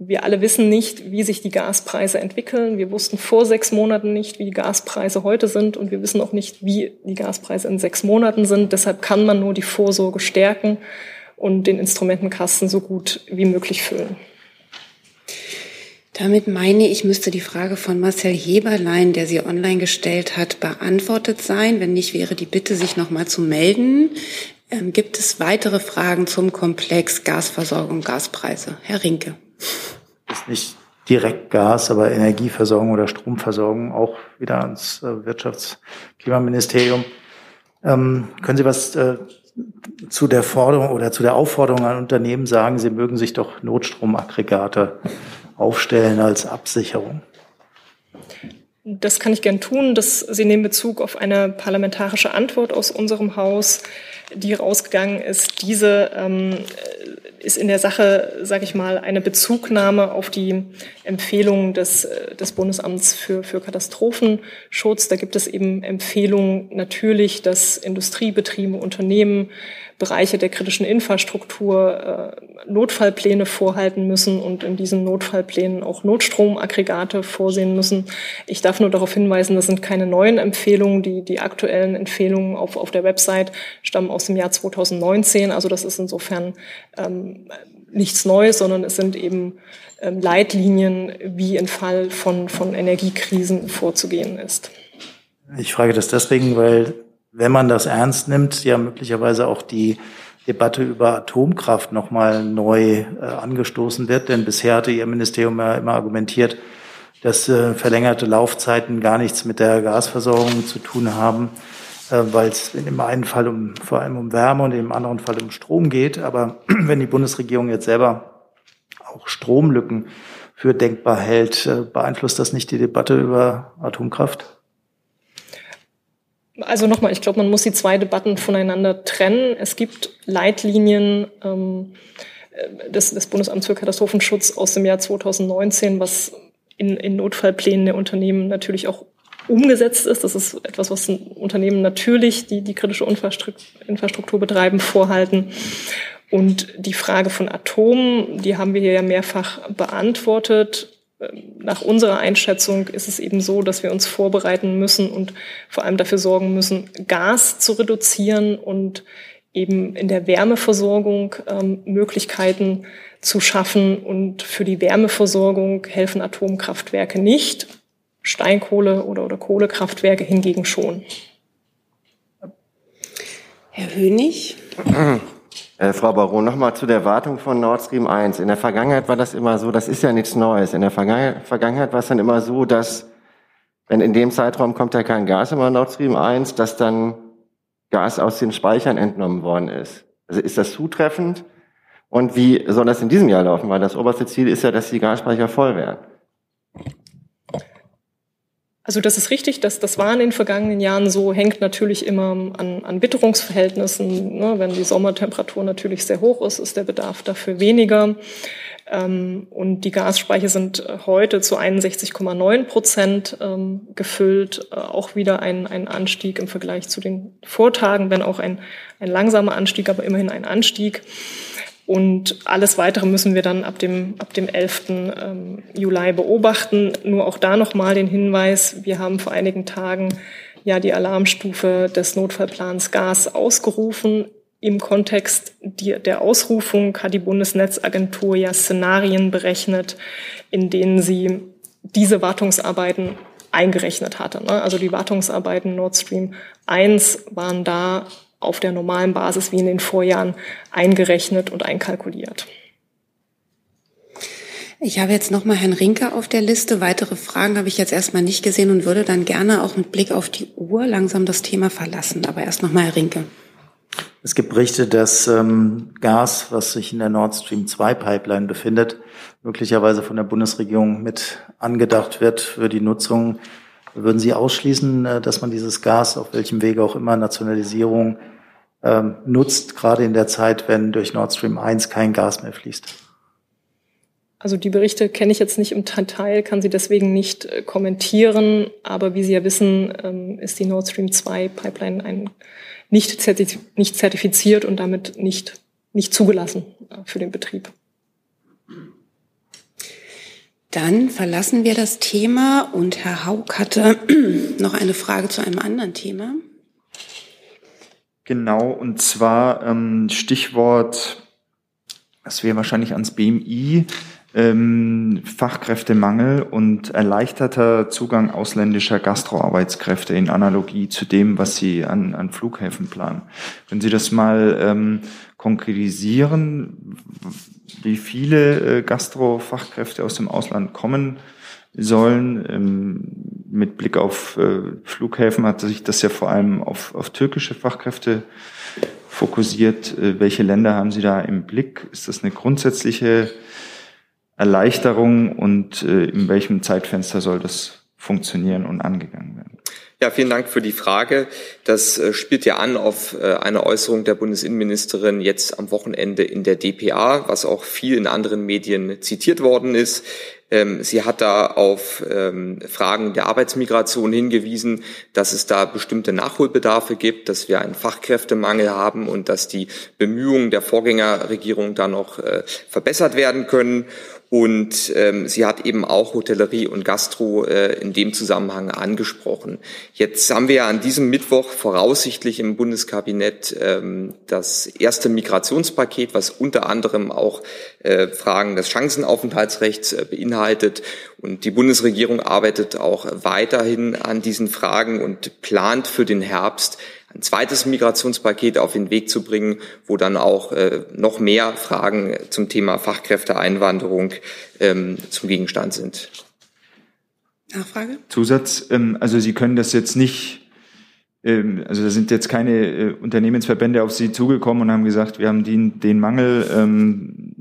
L: Wir alle wissen nicht, wie sich die Gaspreise entwickeln. Wir wussten vor sechs Monaten nicht, wie die Gaspreise heute sind und wir wissen auch nicht, wie die Gaspreise in sechs Monaten sind. Deshalb kann man nur die Vorsorge stärken und den Instrumentenkasten so gut wie möglich füllen.
A: Damit meine ich, müsste die Frage von Marcel Heberlein, der sie online gestellt hat, beantwortet sein. Wenn nicht, wäre die Bitte, sich nochmal zu melden. Ähm, gibt es weitere Fragen zum Komplex Gasversorgung, Gaspreise? Herr Rinke.
E: Ist nicht direkt Gas, aber Energieversorgung oder Stromversorgung auch wieder ans äh, Wirtschaftsklimaministerium. Ähm, können Sie was äh, zu der Forderung oder zu der Aufforderung an Unternehmen sagen, sie mögen sich doch Notstromaggregate aufstellen als Absicherung?
L: Das kann ich gern tun. Das, Sie nehmen Bezug auf eine parlamentarische Antwort aus unserem Haus, die rausgegangen ist. Diese ähm, ist in der Sache, sage ich mal, eine Bezugnahme auf die Empfehlungen des, des Bundesamts für, für Katastrophenschutz. Da gibt es eben Empfehlungen natürlich, dass Industriebetriebe, Unternehmen Bereiche der kritischen Infrastruktur äh, Notfallpläne vorhalten müssen und in diesen Notfallplänen auch Notstromaggregate vorsehen müssen. Ich darf nur darauf hinweisen, das sind keine neuen Empfehlungen. Die, die aktuellen Empfehlungen auf, auf der Website stammen aus dem Jahr 2019. Also das ist insofern ähm, nichts Neues, sondern es sind eben ähm, Leitlinien, wie im Fall von, von Energiekrisen vorzugehen ist.
E: Ich frage das deswegen, weil wenn man das ernst nimmt, ja möglicherweise auch die Debatte über Atomkraft nochmal neu äh, angestoßen wird. Denn bisher hatte Ihr Ministerium ja immer argumentiert, dass äh, verlängerte Laufzeiten gar nichts mit der Gasversorgung zu tun haben, äh, weil es in dem einen Fall um, vor allem um Wärme und im anderen Fall um Strom geht. Aber wenn die Bundesregierung jetzt selber auch Stromlücken für denkbar hält, äh, beeinflusst das nicht die Debatte über Atomkraft?
L: Also nochmal, ich glaube, man muss die zwei Debatten voneinander trennen. Es gibt Leitlinien ähm, äh, des, des Bundesamts für Katastrophenschutz aus dem Jahr 2019, was in, in Notfallplänen der Unternehmen natürlich auch umgesetzt ist. Das ist etwas, was Unternehmen natürlich, die die kritische Infrastruktur betreiben, vorhalten. Und die Frage von Atom, die haben wir hier ja mehrfach beantwortet nach unserer Einschätzung ist es eben so, dass wir uns vorbereiten müssen und vor allem dafür sorgen müssen, Gas zu reduzieren und eben in der Wärmeversorgung ähm, Möglichkeiten zu schaffen. Und für die Wärmeversorgung helfen Atomkraftwerke nicht, Steinkohle oder, oder Kohlekraftwerke hingegen schon.
A: Herr Hönig.
D: Äh, Frau Baron, nochmal zu der Wartung von Nord Stream 1. In der Vergangenheit war das immer so, das ist ja nichts Neues. In der Vergangenheit war es dann immer so, dass, wenn in dem Zeitraum kommt ja kein Gas über Nord Stream 1, dass dann Gas aus den Speichern entnommen worden ist. Also ist das zutreffend? Und wie soll das in diesem Jahr laufen? Weil das oberste Ziel ist ja, dass die Gasspeicher voll werden.
L: Also das ist richtig, dass das war in den vergangenen Jahren so, hängt natürlich immer an, an Witterungsverhältnissen. Ne? Wenn die Sommertemperatur natürlich sehr hoch ist, ist der Bedarf dafür weniger. Ähm, und die Gasspeicher sind äh, heute zu 61,9 Prozent ähm, gefüllt. Äh, auch wieder ein, ein Anstieg im Vergleich zu den Vortagen, wenn auch ein, ein langsamer Anstieg, aber immerhin ein Anstieg. Und alles Weitere müssen wir dann ab dem, ab dem 11. Ähm, Juli beobachten. Nur auch da nochmal den Hinweis, wir haben vor einigen Tagen ja die Alarmstufe des Notfallplans Gas ausgerufen. Im Kontext der Ausrufung hat die Bundesnetzagentur ja Szenarien berechnet, in denen sie diese Wartungsarbeiten eingerechnet hatte. Ne? Also die Wartungsarbeiten Nord Stream 1 waren da auf der normalen Basis wie in den Vorjahren eingerechnet und einkalkuliert.
A: Ich habe jetzt nochmal Herrn Rinke auf der Liste. Weitere Fragen habe ich jetzt erstmal nicht gesehen und würde dann gerne auch mit Blick auf die Uhr langsam das Thema verlassen. Aber erst nochmal Herr Rinke.
E: Es gibt Berichte, dass ähm, Gas, was sich in der Nord Stream 2 Pipeline befindet, möglicherweise von der Bundesregierung mit angedacht wird für die Nutzung würden Sie ausschließen, äh, dass man dieses Gas auf welchem Wege auch immer Nationalisierung ähm, nutzt, gerade in der Zeit, wenn durch Nord Stream 1 kein Gas mehr fließt?
L: Also die Berichte kenne ich jetzt nicht im Detail, kann sie deswegen nicht äh, kommentieren. Aber wie Sie ja wissen, ähm, ist die Nord Stream 2 Pipeline ein, nicht, zertif nicht zertifiziert und damit nicht, nicht zugelassen äh, für den Betrieb.
A: Dann verlassen wir das Thema und Herr Haug hatte noch eine Frage zu einem anderen Thema.
G: Genau, und zwar ähm, Stichwort, das wäre wahrscheinlich ans BMI, ähm, Fachkräftemangel und erleichterter Zugang ausländischer Gastroarbeitskräfte in Analogie zu dem, was Sie an, an Flughäfen planen. Können Sie das mal ähm, konkretisieren? wie viele äh, Gastrofachkräfte aus dem Ausland kommen sollen. Ähm, mit Blick auf äh, Flughäfen hat sich das ja vor allem auf, auf türkische Fachkräfte fokussiert. Äh, welche Länder haben Sie da im Blick? Ist das eine grundsätzliche Erleichterung und äh, in welchem Zeitfenster soll das funktionieren und angegangen werden?
N: Ja, vielen Dank für die Frage. Das äh, spielt ja an auf äh, eine Äußerung der Bundesinnenministerin jetzt am Wochenende in der DPA, was auch viel in anderen Medien zitiert worden ist. Ähm, sie hat da auf ähm, Fragen der Arbeitsmigration hingewiesen, dass es da bestimmte Nachholbedarfe gibt, dass wir einen Fachkräftemangel haben und dass die Bemühungen der Vorgängerregierung da noch verbessert werden können. Und ähm, sie hat eben auch Hotellerie und Gastro äh, in dem Zusammenhang angesprochen. Jetzt haben wir ja an diesem Mittwoch voraussichtlich im Bundeskabinett ähm, das erste Migrationspaket, was unter anderem auch äh, Fragen des Chancenaufenthaltsrechts äh, beinhaltet. Und die Bundesregierung arbeitet auch weiterhin an diesen Fragen und plant für den Herbst ein zweites Migrationspaket auf den Weg zu bringen, wo dann auch äh, noch mehr Fragen zum Thema Fachkräfteeinwanderung ähm, zum Gegenstand sind.
A: Nachfrage?
G: Zusatz, ähm, also Sie können das jetzt nicht, ähm, also da sind jetzt keine äh, Unternehmensverbände auf Sie zugekommen und haben gesagt, wir haben den, den Mangel ähm,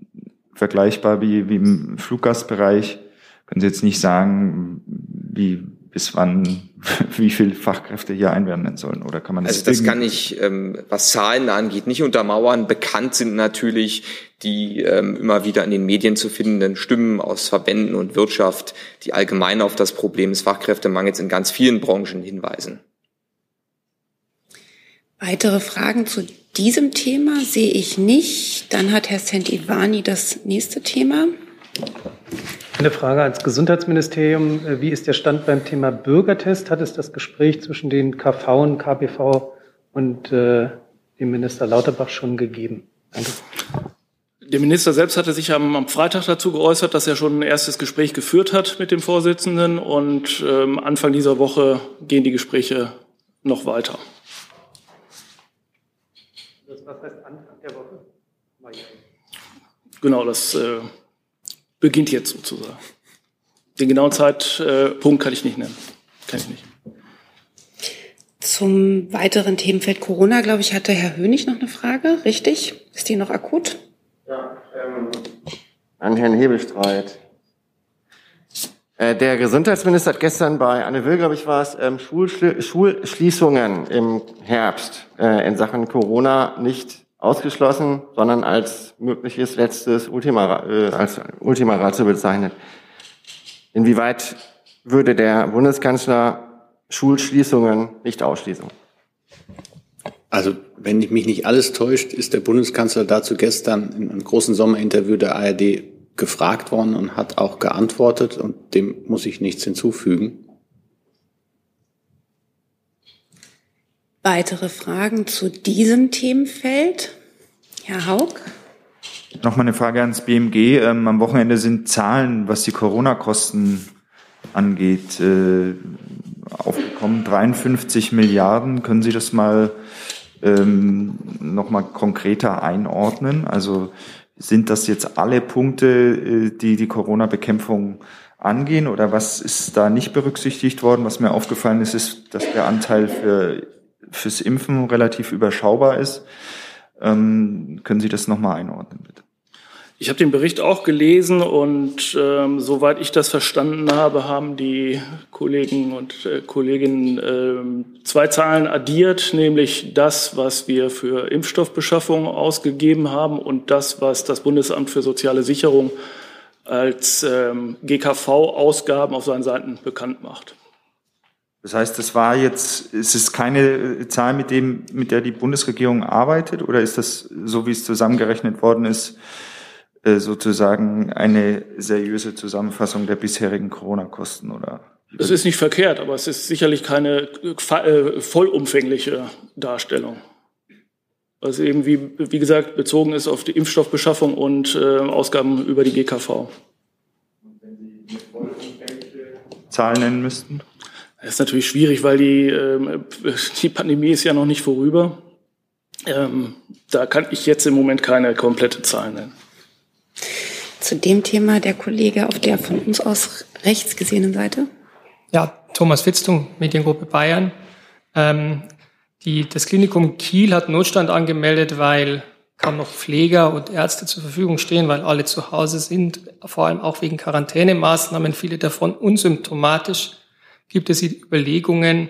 G: vergleichbar wie, wie im Fluggastbereich. Können Sie jetzt nicht sagen, wie bis wann, wie viel Fachkräfte hier einwerben sollen? Oder kann man
N: das? Also das kann ich, ähm, was Zahlen angeht, nicht untermauern. Bekannt sind natürlich die ähm, immer wieder in den Medien zu findenden Stimmen aus Verbänden und Wirtschaft, die allgemein auf das Problem des Fachkräftemangels in ganz vielen Branchen hinweisen.
A: Weitere Fragen zu diesem Thema sehe ich nicht. Dann hat Herr Sent-Ivani das nächste Thema.
O: Eine Frage ans Gesundheitsministerium. Wie ist der Stand beim Thema Bürgertest? Hat es das Gespräch zwischen den KV und KBV und äh, dem Minister Lauterbach schon gegeben? Danke.
P: Der Minister selbst hatte sich am, am, Freitag dazu geäußert, dass er schon ein erstes Gespräch geführt hat mit dem Vorsitzenden und ähm, Anfang dieser Woche gehen die Gespräche noch weiter.
O: Das, was heißt Anfang der Woche?
P: Genau, das äh, beginnt jetzt sozusagen. Den genauen Zeitpunkt kann ich nicht nennen. Kann ich nicht.
A: Zum weiteren Themenfeld Corona, glaube ich, hatte Herr Hönig noch eine Frage. Richtig? Ist die noch akut?
D: Ja, ähm, an Herrn Hebelstreit. Äh, der Gesundheitsminister hat gestern bei Anne Will, glaube ich, war es, ähm, Schulschli Schulschließungen im Herbst äh, in Sachen Corona nicht ausgeschlossen, sondern als mögliches letztes Ultima, äh, als Ultima Ratio bezeichnet. Inwieweit würde der Bundeskanzler Schulschließungen nicht ausschließen?
B: Also, wenn mich nicht alles täuscht, ist der Bundeskanzler dazu gestern in einem großen Sommerinterview der ARD gefragt worden und hat auch geantwortet und dem muss ich nichts hinzufügen.
A: Weitere Fragen zu diesem Themenfeld? Herr Haug?
G: Nochmal eine Frage ans BMG. Ähm, am Wochenende sind Zahlen, was die Corona-Kosten angeht, äh, aufgekommen. 53 Milliarden. Können Sie das mal ähm, nochmal konkreter einordnen? Also sind das jetzt alle Punkte, äh, die die Corona-Bekämpfung angehen oder was ist da nicht berücksichtigt worden? Was mir aufgefallen ist, ist, dass der Anteil für, fürs Impfen relativ überschaubar ist. Ähm, können Sie das nochmal einordnen, bitte?
P: Ich habe den Bericht auch gelesen und ähm, soweit ich das verstanden habe, haben die Kollegen und äh, Kolleginnen äh, zwei Zahlen addiert, nämlich das, was wir für Impfstoffbeschaffung ausgegeben haben und das, was das Bundesamt für soziale Sicherung als ähm, GKV-Ausgaben auf seinen Seiten bekannt macht.
G: Das heißt, das war jetzt, ist es keine Zahl, mit dem, mit der die Bundesregierung arbeitet, oder ist das, so wie es zusammengerechnet worden ist, äh, sozusagen eine seriöse Zusammenfassung der bisherigen Corona-Kosten oder?
P: Es ist nicht verkehrt, aber es ist sicherlich keine äh, vollumfängliche Darstellung. Was eben, wie, wie gesagt, bezogen ist auf die Impfstoffbeschaffung und äh, Ausgaben über die GKV.
G: Wenn Sie eine vollumfängliche Zahl nennen müssten?
P: Das ist natürlich schwierig, weil die, äh, die Pandemie ist ja noch nicht vorüber. Ähm, da kann ich jetzt im Moment keine komplette Zahl nennen.
A: Zu dem Thema der Kollege auf der von uns aus rechts gesehenen Seite.
Q: Ja, Thomas Fitztung, Mediengruppe Bayern. Ähm, die, das Klinikum Kiel hat Notstand angemeldet, weil kaum noch Pfleger und Ärzte zur Verfügung stehen, weil alle zu Hause sind, vor allem auch wegen Quarantänemaßnahmen, viele davon unsymptomatisch. Gibt es Überlegungen,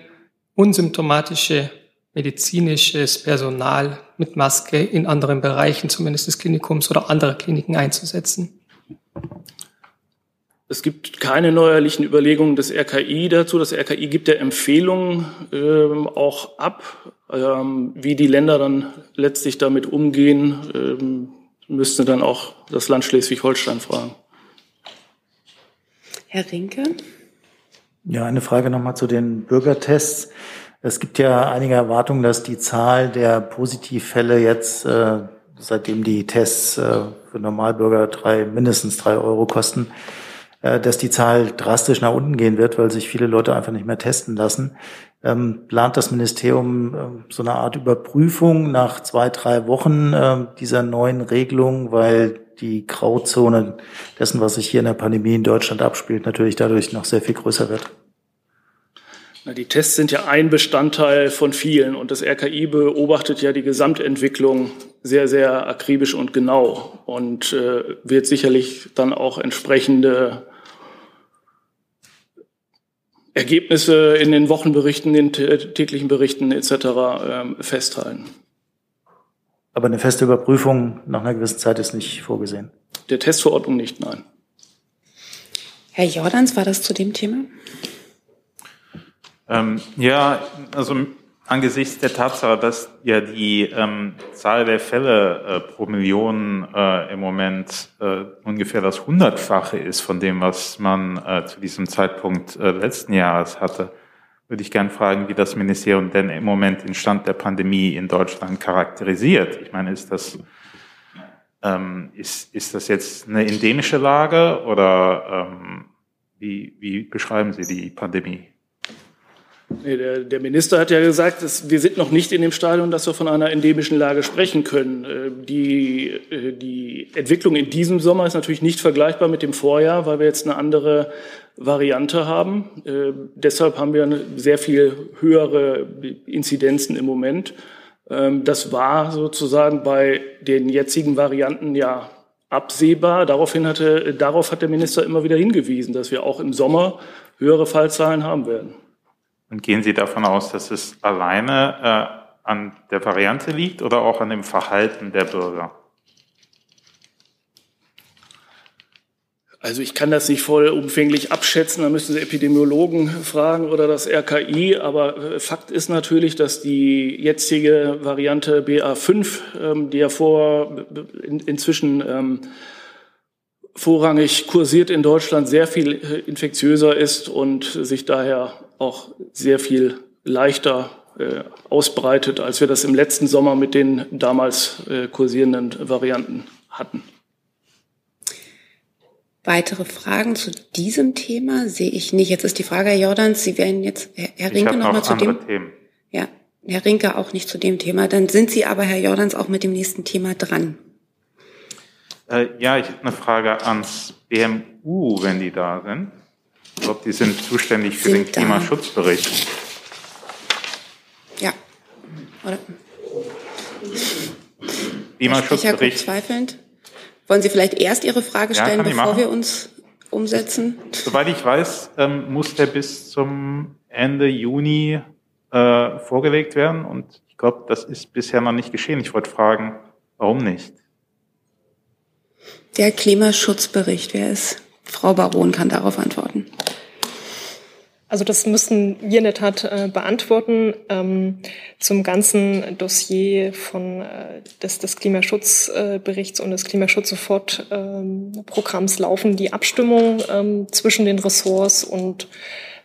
Q: unsymptomatische medizinisches Personal mit Maske in anderen Bereichen, zumindest des Klinikums oder anderer Kliniken einzusetzen?
P: Es gibt keine neuerlichen Überlegungen des RKI dazu. Das RKI gibt der Empfehlungen ähm, auch ab, ähm, wie die Länder dann letztlich damit umgehen, ähm, müsste dann auch das Land Schleswig-Holstein fragen.
A: Herr Rinke?
E: Ja, eine Frage nochmal zu den Bürgertests. Es gibt ja einige Erwartungen, dass die Zahl der Positivfälle jetzt, äh, seitdem die Tests äh, für Normalbürger drei, mindestens drei Euro kosten, äh, dass die Zahl drastisch nach unten gehen wird, weil sich viele Leute einfach nicht mehr testen lassen. Ähm, plant das Ministerium äh, so eine Art Überprüfung nach zwei, drei Wochen äh, dieser neuen Regelung, weil die Grauzone dessen, was sich hier in der Pandemie in Deutschland abspielt, natürlich dadurch noch sehr viel größer wird?
P: Die Tests sind ja ein Bestandteil von vielen und das RKI beobachtet ja die Gesamtentwicklung sehr, sehr akribisch und genau und äh, wird sicherlich dann auch entsprechende Ergebnisse in den Wochenberichten, den täglichen Berichten etc. Ähm, festhalten.
E: Aber eine feste Überprüfung nach einer gewissen Zeit ist nicht vorgesehen.
P: Der Testverordnung nicht, nein.
A: Herr Jordans, war das zu dem Thema?
K: Ähm, ja, also angesichts der Tatsache, dass ja die ähm, Zahl der Fälle äh, pro Million äh, im Moment äh, ungefähr das Hundertfache ist von dem, was man äh, zu diesem Zeitpunkt äh, letzten Jahres hatte, würde ich gern fragen, wie das Ministerium denn im Moment den Stand der Pandemie in Deutschland charakterisiert. Ich meine, ist das ähm, ist, ist das jetzt eine endemische Lage oder ähm, wie, wie beschreiben Sie die Pandemie?
P: Nee, der, der, Minister hat ja gesagt, dass wir sind noch nicht in dem Stadium, dass wir von einer endemischen Lage sprechen können. Äh, die, äh, die Entwicklung in diesem Sommer ist natürlich nicht vergleichbar mit dem Vorjahr, weil wir jetzt eine andere Variante haben. Äh, deshalb haben wir eine sehr viel höhere Inzidenzen im Moment. Ähm, das war sozusagen bei den jetzigen Varianten ja absehbar. Daraufhin hatte, darauf hat der Minister immer wieder hingewiesen, dass wir auch im Sommer höhere Fallzahlen haben werden.
K: Und gehen Sie davon aus, dass es alleine äh, an der Variante liegt oder auch an dem Verhalten der Bürger?
P: Also ich kann das nicht vollumfänglich abschätzen, da müssen Sie Epidemiologen fragen oder das RKI, aber äh, Fakt ist natürlich, dass die jetzige Variante BA5, ähm, die ja vor, in, inzwischen ähm, vorrangig kursiert in Deutschland, sehr viel äh, infektiöser ist und sich daher auch sehr viel leichter äh, ausbreitet, als wir das im letzten Sommer mit den damals äh, kursierenden Varianten hatten.
A: Weitere Fragen zu diesem Thema sehe ich nicht. Jetzt ist die Frage, Herr Jordans, Sie werden jetzt, Herr Rinke, noch, noch mal zu dem. Themen. Ja, Herr Rinke auch nicht zu dem Thema. Dann sind Sie aber, Herr Jordans, auch mit dem nächsten Thema dran.
K: Äh, ja, ich habe eine Frage ans BMU, wenn die da sind. Ich glaube, die sind zuständig für sind den Klimaschutzbericht.
A: Ja. Oder?
K: Klimaschutzbericht.
A: zweifelnd. Wollen Sie vielleicht erst Ihre Frage stellen, ja, bevor wir uns umsetzen?
K: Soweit ich weiß, ähm, muss der bis zum Ende Juni äh, vorgelegt werden. Und ich glaube, das ist bisher noch nicht geschehen. Ich wollte fragen, warum nicht?
A: Der Klimaschutzbericht, wer ist? Frau Baron kann darauf antworten.
L: Also das müssen wir in der Tat äh, beantworten. Ähm, zum ganzen Dossier von äh, des, des Klimaschutzberichts äh, und des Klimaschutz-Sofort-Programms ähm, laufen die Abstimmungen ähm, zwischen den Ressorts und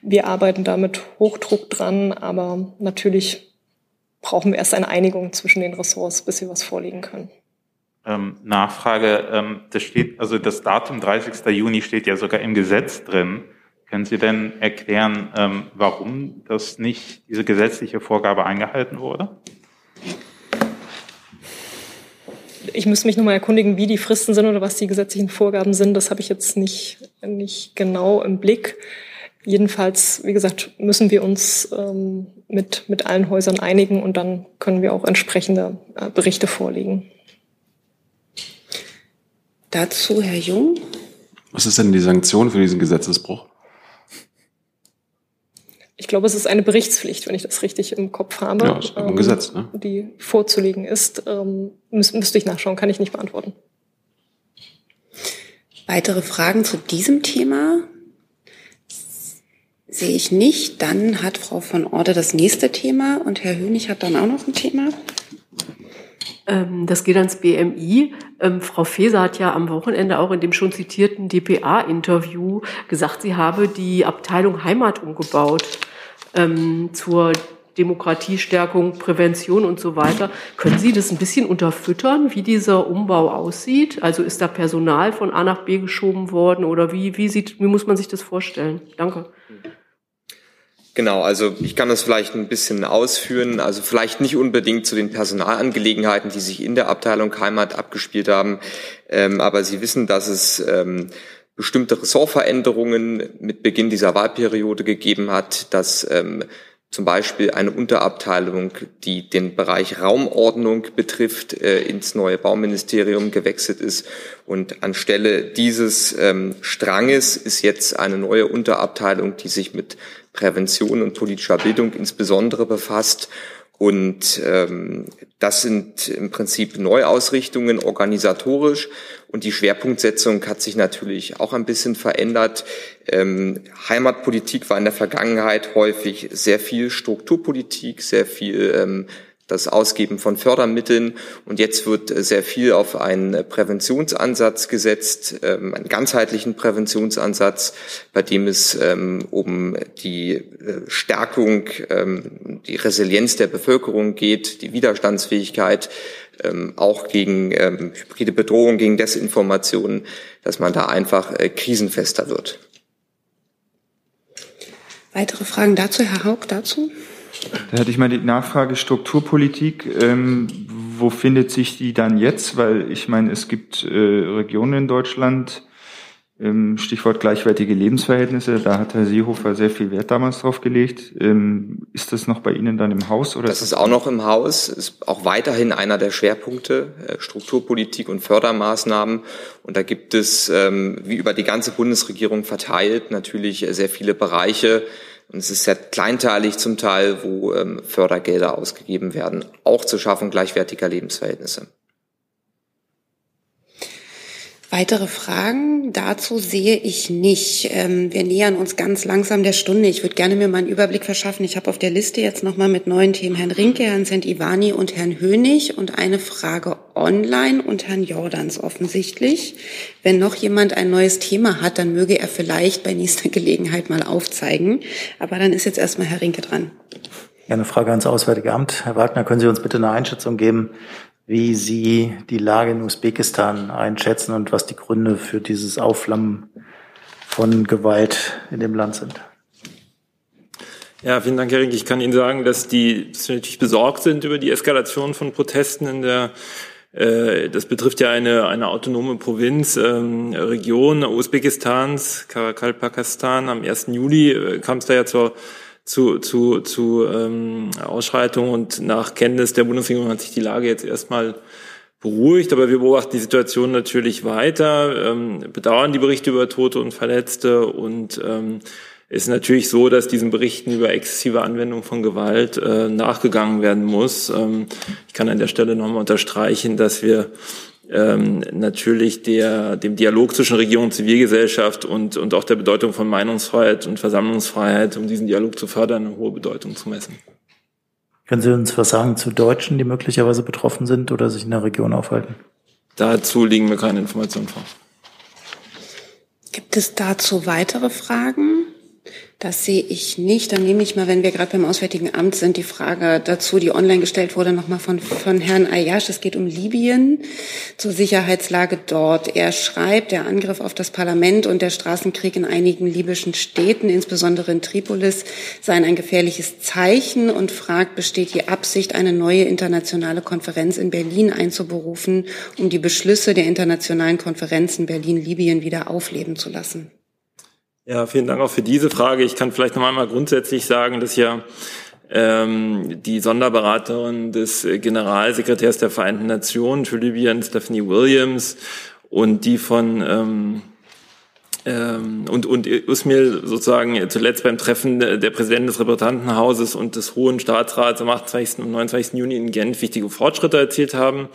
L: wir arbeiten da mit Hochdruck dran, aber natürlich brauchen wir erst eine Einigung zwischen den Ressorts, bis wir was vorlegen können.
K: Ähm, Nachfrage, ähm, das steht, also das Datum 30. Juni steht ja sogar im Gesetz drin. Können Sie denn erklären, ähm, warum das nicht, diese gesetzliche Vorgabe eingehalten wurde?
L: Ich müsste mich nochmal erkundigen, wie die Fristen sind oder was die gesetzlichen Vorgaben sind. Das habe ich jetzt nicht, nicht genau im Blick. Jedenfalls, wie gesagt, müssen wir uns ähm, mit, mit allen Häusern einigen und dann können wir auch entsprechende äh, Berichte vorlegen.
A: Dazu Herr Jung.
J: Was ist denn die Sanktion für diesen Gesetzesbruch?
L: Ich glaube, es ist eine Berichtspflicht, wenn ich das richtig im Kopf habe.
J: Ja, ist ähm, Gesetz, ne?
L: Die vorzulegen ist. Ähm, müß, müsste ich nachschauen, kann ich nicht beantworten.
A: Weitere Fragen zu diesem Thema? Sehe ich nicht. Dann hat Frau von Orde das nächste Thema und Herr Hönig hat dann auch noch ein Thema.
H: Ähm, das geht ans BMI. Ähm, Frau Feser hat ja am Wochenende auch in dem schon zitierten DPA-Interview gesagt, sie habe die Abteilung Heimat umgebaut ähm, zur Demokratiestärkung, Prävention und so weiter. Können Sie das ein bisschen unterfüttern, wie dieser Umbau aussieht? Also ist da Personal von A nach B geschoben worden oder wie, wie, sieht, wie muss man sich das vorstellen? Danke.
N: Genau, also ich kann das vielleicht ein bisschen ausführen. Also vielleicht nicht unbedingt zu den Personalangelegenheiten, die sich in der Abteilung Heimat abgespielt haben, ähm, aber Sie wissen, dass es ähm, bestimmte Ressortveränderungen mit Beginn dieser Wahlperiode gegeben hat, dass ähm, zum Beispiel eine Unterabteilung, die den Bereich Raumordnung betrifft, äh, ins neue Bauministerium gewechselt ist. Und anstelle dieses ähm, Stranges ist jetzt eine neue Unterabteilung, die sich mit Prävention und politischer Bildung insbesondere befasst. Und ähm, das sind im Prinzip Neuausrichtungen organisatorisch. Und die Schwerpunktsetzung hat sich natürlich auch ein bisschen verändert. Ähm, Heimatpolitik war in der Vergangenheit häufig sehr viel Strukturpolitik, sehr viel ähm, das Ausgeben von Fördermitteln. Und jetzt wird sehr viel auf einen Präventionsansatz gesetzt, ähm, einen ganzheitlichen Präventionsansatz, bei dem es ähm, um die äh, Stärkung, ähm, die Resilienz der Bevölkerung geht, die Widerstandsfähigkeit, auch gegen hybride Bedrohungen, gegen Desinformationen, dass man da einfach äh, krisenfester wird.
A: Weitere Fragen dazu, Herr Haug, dazu?
G: Da hatte ich mal die Nachfrage Strukturpolitik. Ähm, wo findet sich die dann jetzt? Weil ich meine, es gibt äh, Regionen in Deutschland, Ähm, Stichwort gleichwertige Lebensverhältnisse, da hat Herr Seehofer sehr viel Wert damals drauf gelegt. Ähm, ist das noch bei Ihnen dann im Haus? Oder
N: das ist auch noch im Haus, ist auch weiterhin einer der Schwerpunkte, äh, Strukturpolitik und Fördermaßnahmen. Und da gibt es, ähm, wie über die ganze Bundesregierung verteilt, natürlich sehr viele Bereiche. Und es ist sehr kleinteilig zum Teil, wo Fördergelder ausgegeben werden, auch zur Schaffung gleichwertiger Lebensverhältnisse.
A: Weitere Fragen dazu sehe ich nicht. Ähm, wir nähern uns ganz langsam der Stunde. Ich würde gerne mir mal einen Überblick verschaffen. Ich habe auf der Liste jetzt nochmal mit neuen Themen Herrn Rinke, Herrn Sent-Ivani und Herrn Hönig und eine Frage online und Herrn Jordans offensichtlich. Wenn noch jemand ein neues Thema hat, dann möge er vielleicht bei nächster Gelegenheit mal aufzeigen. Aber dann ist jetzt erstmal Herr Rinke dran.
E: Ja, eine Frage ans Auswärtige Amt. Herr Wagner, können Sie uns bitte eine Einschätzung geben, wie Sie die Lage in Usbekistan einschätzen und was die Gründe für dieses Aufflammen von Gewalt in dem Land sind.
C: Ja, vielen Dank, Herr Rink. Ich kann Ihnen sagen, dass die dass natürlich besorgt sind über die Eskalation von Protesten in der äh, das betrifft ja eine, eine autonome Provinz, ähm, Region Usbekistans, Karakalpakistan. Am 1. Juli äh, kam es da ja zur zu, zu, zu ähm, Ausschreitungen und nach Kenntnis der Bundesregierung hat sich die Lage jetzt erstmal beruhigt, aber wir beobachten die Situation natürlich weiter, ähm, bedauern die Berichte über Tote und Verletzte und ähm, ist natürlich so, dass diesen Berichten über exzessive Anwendung von Gewalt äh, nachgegangen werden muss. Ähm, ich kann an der Stelle nochmal unterstreichen, dass wir ähm, natürlich der, dem Dialog zwischen Regierung und Zivilgesellschaft und, und auch der Bedeutung von Meinungsfreiheit und Versammlungsfreiheit, um diesen Dialog zu fördern, eine hohe Bedeutung zu messen.
E: Können Sie uns was sagen zu Deutschen, die möglicherweise betroffen sind oder sich in der Region aufhalten?
C: Dazu liegen mir keine Informationen vor.
A: Gibt es dazu weitere Fragen? Das sehe ich nicht. Dann nehme ich mal, wenn wir gerade beim Auswärtigen Amt sind, die Frage dazu, die online gestellt wurde, nochmal von, von Herrn Ayash. Es geht um Libyen, zur Sicherheitslage dort. Er schreibt, der Angriff auf das Parlament und der Straßenkrieg in einigen libyschen Städten, insbesondere in Tripolis, seien ein gefährliches Zeichen und fragt, besteht die Absicht, eine neue internationale Konferenz in Berlin einzuberufen, um die Beschlüsse der internationalen Konferenz in Berlin-Libyen wieder aufleben zu lassen?
C: Ja, vielen Dank auch für diese Frage. Ich kann vielleicht noch einmal grundsätzlich sagen, dass ja ähm, die Sonderberaterin des Generalsekretärs der Vereinten Nationen für Libyen, Stephanie Williams, und die von ähm, ähm, und, und Usmil sozusagen zuletzt beim Treffen der Präsidenten des Repräsentantenhauses und des Hohen Staatsrats am 28. und 29. Juni in Genf wichtige Fortschritte erzielt haben.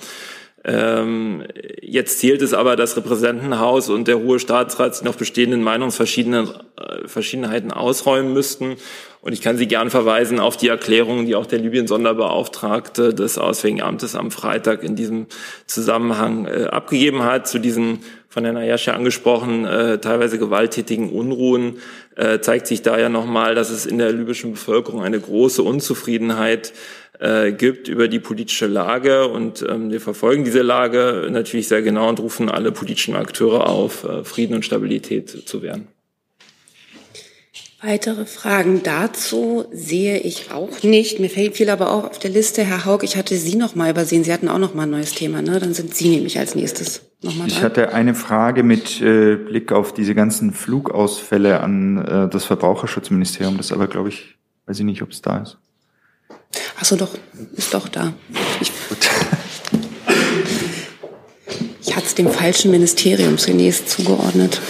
C: Ähm, jetzt zählt es aber, das Repräsentantenhaus und der Hohe Staatsrat die noch bestehenden Meinungsverschiedenheiten ausräumen müssten. Und ich kann Sie gern verweisen auf die Erklärung, die auch der Libyen-Sonderbeauftragte des Auswärtigen Amtes am Freitag in diesem Zusammenhang äh, abgegeben hat. Zu diesen von Herrn Ayascha angesprochenen äh, teilweise gewalttätigen Unruhen äh, zeigt sich da ja nochmal, dass es in der libyschen Bevölkerung eine große Unzufriedenheit äh, gibt über die politische Lage. Und ähm, wir verfolgen diese Lage natürlich sehr genau und rufen alle politischen Akteure auf, äh, Frieden und Stabilität zu wehren.
A: Weitere Fragen dazu sehe ich auch nicht. Mir fiel aber auch auf der Liste, Herr Haug, ich hatte Sie noch mal übersehen. Sie hatten auch noch mal ein neues Thema, ne? Dann sind Sie nämlich als nächstes noch mal
G: Ich hatte eine Frage mit äh, Blick auf diese ganzen Flugausfälle an äh, das Verbraucherschutzministerium. Das aber, glaube ich, weiß ich nicht, ob es da ist.
A: Ach so, doch, ist doch da. Ich, ich hatte es dem falschen Ministerium zunächst zugeordnet.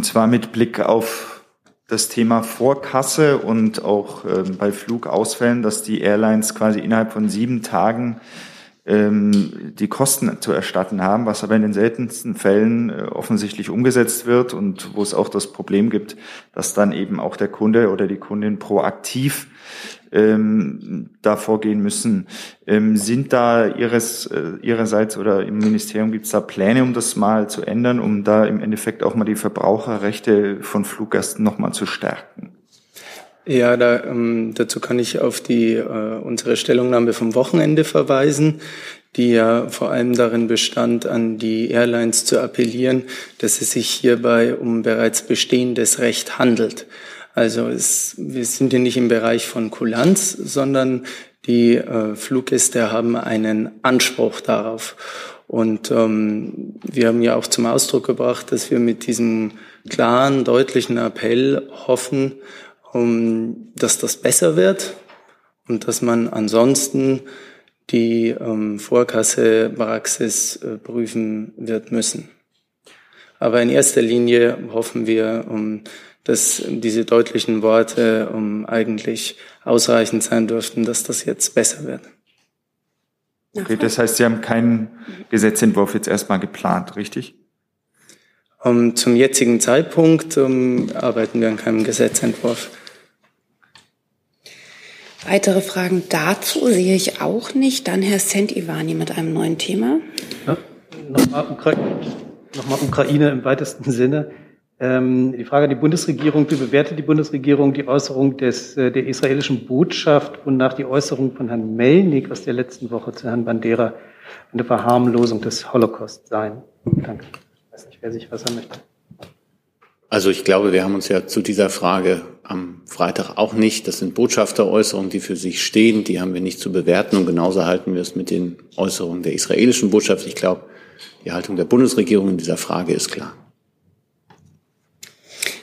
G: Und zwar mit Blick auf das Thema Vorkasse und auch äh, bei Flugausfällen, dass die Airlines quasi innerhalb von sieben Tagen ähm, die Kosten zu erstatten haben, was aber in den seltensten Fällen äh, offensichtlich umgesetzt wird und wo es auch das Problem gibt, dass dann eben auch der Kunde oder die Kundin proaktiv ähm, da vorgehen müssen. Ähm, sind da Ihres, äh, Ihrerseits oder im Ministerium gibt es da Pläne, um das mal zu ändern, um da im Endeffekt auch mal die Verbraucherrechte von Fluggästen nochmal zu stärken?
R: Ja, da, ähm, dazu kann ich auf die äh, unsere Stellungnahme vom Wochenende verweisen, die ja vor allem darin bestand, an die Airlines zu appellieren, dass es sich hierbei um bereits bestehendes Recht handelt. Also es, wir sind hier nicht im Bereich von Kulanz, sondern die äh, Fluggäste haben einen Anspruch darauf. Und ähm, wir haben ja auch zum Ausdruck gebracht, dass wir mit diesem klaren, deutlichen Appell hoffen, um, dass das besser wird und dass man ansonsten die ähm, Vorkassepraxis äh, prüfen wird müssen. Aber in erster Linie hoffen wir, um, dass diese deutlichen Worte um, eigentlich ausreichend sein dürften, dass das jetzt besser wird.
G: Okay, das heißt, Sie haben keinen Gesetzentwurf jetzt erstmal geplant, richtig?
R: Um, zum jetzigen Zeitpunkt um, arbeiten wir an keinem Gesetzentwurf.
A: Weitere Fragen dazu sehe ich auch nicht. Dann Herr Sent-Ivani mit einem neuen Thema.
O: Ja, Nochmal Ukraine, noch Ukraine im weitesten Sinne. Ähm, die Frage an die Bundesregierung, wie bewertet die Bundesregierung die Äußerung des, äh, der israelischen Botschaft, wonach die Äußerung von Herrn Melnik aus der letzten Woche zu Herrn Bandera eine Verharmlosung des Holocaust seien? Danke. Ich weiß nicht, wer sich was möchte.
B: Also ich glaube, wir haben uns ja zu dieser Frage am Freitag auch nicht. Das sind Botschafteräußerungen, die für sich stehen. Die haben wir nicht zu bewerten. Und genauso halten wir es mit den Äußerungen der israelischen Botschaft. Ich glaube, die Haltung der Bundesregierung in dieser Frage ist klar.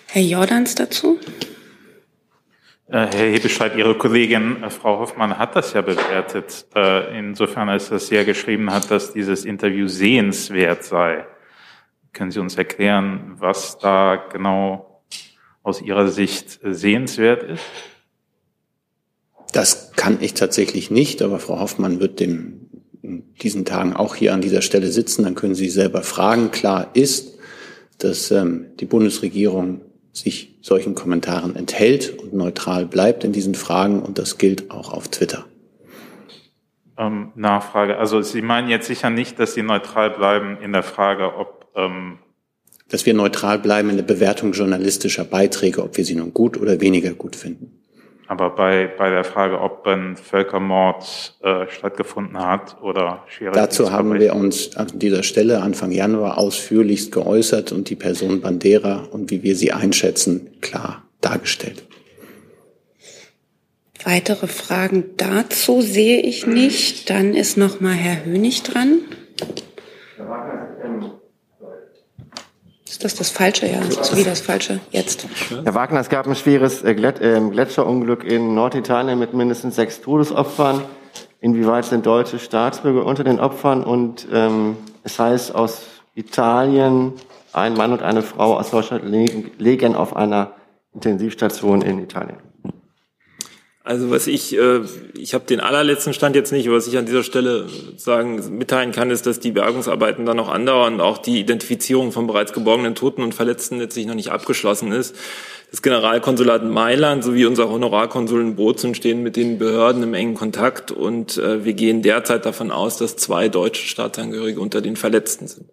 A: Herr Jordans dazu?
K: Äh, Herr Hebestreit, Ihre Kollegin äh, Frau Hoffmann hat das ja bewertet, äh, insofern als das ja geschrieben hat, dass dieses Interview sehenswert sei. Können Sie uns erklären, was da genau aus Ihrer Sicht sehenswert ist?
B: Das kann ich tatsächlich nicht, aber Frau Hoffmann wird dem, in diesen Tagen auch hier an dieser Stelle sitzen. Dann können Sie selber fragen. Klar ist, dass ähm, die Bundesregierung sich solchen Kommentaren enthält und neutral bleibt in diesen Fragen und das gilt auch auf Twitter.
K: Ähm, Nachfrage. Also Sie meinen jetzt sicher nicht, dass Sie neutral bleiben in der Frage, ob ähm
B: dass wir neutral bleiben in der Bewertung journalistischer Beiträge, ob wir sie nun gut oder weniger gut finden.
K: Aber bei, bei der Frage, ob ein Völkermord äh, stattgefunden hat oder schwere
B: Dazu haben wir uns an dieser Stelle Anfang Januar ausführlichst geäußert und die Person Bandera und wie wir sie einschätzen, klar dargestellt.
A: Weitere Fragen dazu sehe ich nicht. Dann ist noch mal Herr Hönig dran. Ist das das Falsche? Ja, das ist wie das Falsche. Jetzt.
D: Herr Wagner, es gab ein schweres äh, ähm, Gletscherunglück in Norditalien mit mindestens sechs Todesopfern. Inwieweit sind deutsche Staatsbürger unter den Opfern? Und ähm, es heißt, aus Italien ein Mann und eine Frau aus Deutschland liegen auf einer Intensivstation in Italien.
C: Also was ich, äh, ich habe den allerletzten Stand jetzt nicht, was ich an dieser Stelle sagen mitteilen kann, ist, dass die Bergungsarbeiten dann noch andauern und auch die Identifizierung von bereits geborgenen Toten und Verletzten letztlich noch nicht abgeschlossen ist. Das Generalkonsulat Mailand sowie unser Honorarkonsul in Bozen stehen mit den Behörden im engen Kontakt und äh, wir gehen derzeit davon aus, dass zwei deutsche Staatsangehörige unter den Verletzten sind.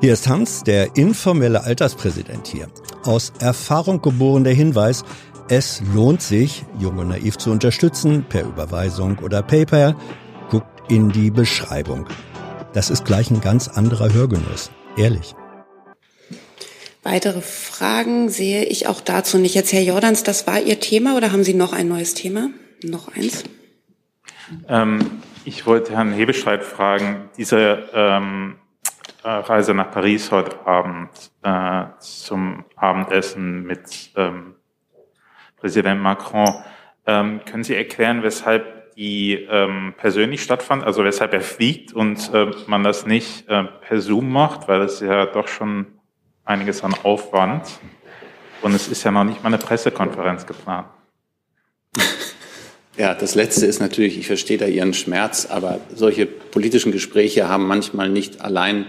S: Hier ist Hans, der informelle Alterspräsident hier aus Erfahrung geboren der Hinweis, es lohnt sich, Junge Naiv zu unterstützen, per Überweisung oder PayPal. Guckt in die Beschreibung. Das ist gleich ein ganz anderer Hörgenuss. Ehrlich.
A: Weitere Fragen sehe ich auch dazu nicht. Jetzt Herr Jordans, das war Ihr Thema oder haben Sie noch ein neues Thema? Noch eins?
K: Ähm, ich wollte Herrn Hebestreit fragen, diese ähm, äh, Reise nach Paris heute Abend äh, zum Abendessen mit ähm, Präsident Macron. Ähm, können Sie erklären, weshalb die ähm, persönlich stattfand, also weshalb er fliegt und äh, man das nicht äh, per Zoom macht, weil es ja doch schon einiges an Aufwand und es ist ja noch nicht mal eine Pressekonferenz geplant.
B: Ja, das Letzte ist natürlich, ich verstehe da Ihren Schmerz, aber solche politischen Gespräche haben manchmal nicht allein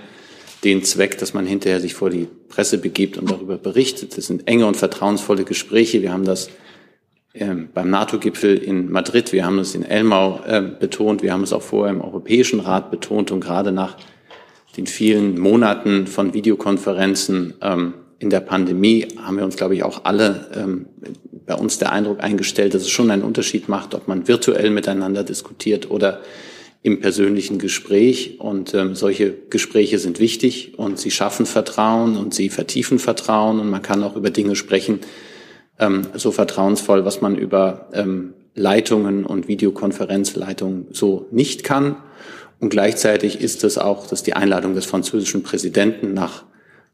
B: den Zweck, dass man hinterher sich vor die Presse begibt und darüber berichtet. Das sind enge und vertrauensvolle Gespräche. Wir haben das ähm, beim NATO-Gipfel in Madrid, wir haben es in Elmau äh, betont, wir haben es auch vorher im Europäischen Rat betont und gerade nach den vielen Monaten von Videokonferenzen ähm, in der Pandemie haben wir uns, glaube ich, auch alle ähm, bei uns der Eindruck eingestellt, dass es schon einen Unterschied macht, ob man virtuell miteinander diskutiert oder im persönlichen Gespräch. Und ähm, solche Gespräche sind wichtig und sie schaffen Vertrauen und sie vertiefen Vertrauen und man kann auch über Dinge sprechen, ähm, so vertrauensvoll, was man über ähm, Leitungen und Videokonferenzleitungen so nicht kann. Und gleichzeitig ist es auch, dass die Einladung des französischen Präsidenten nach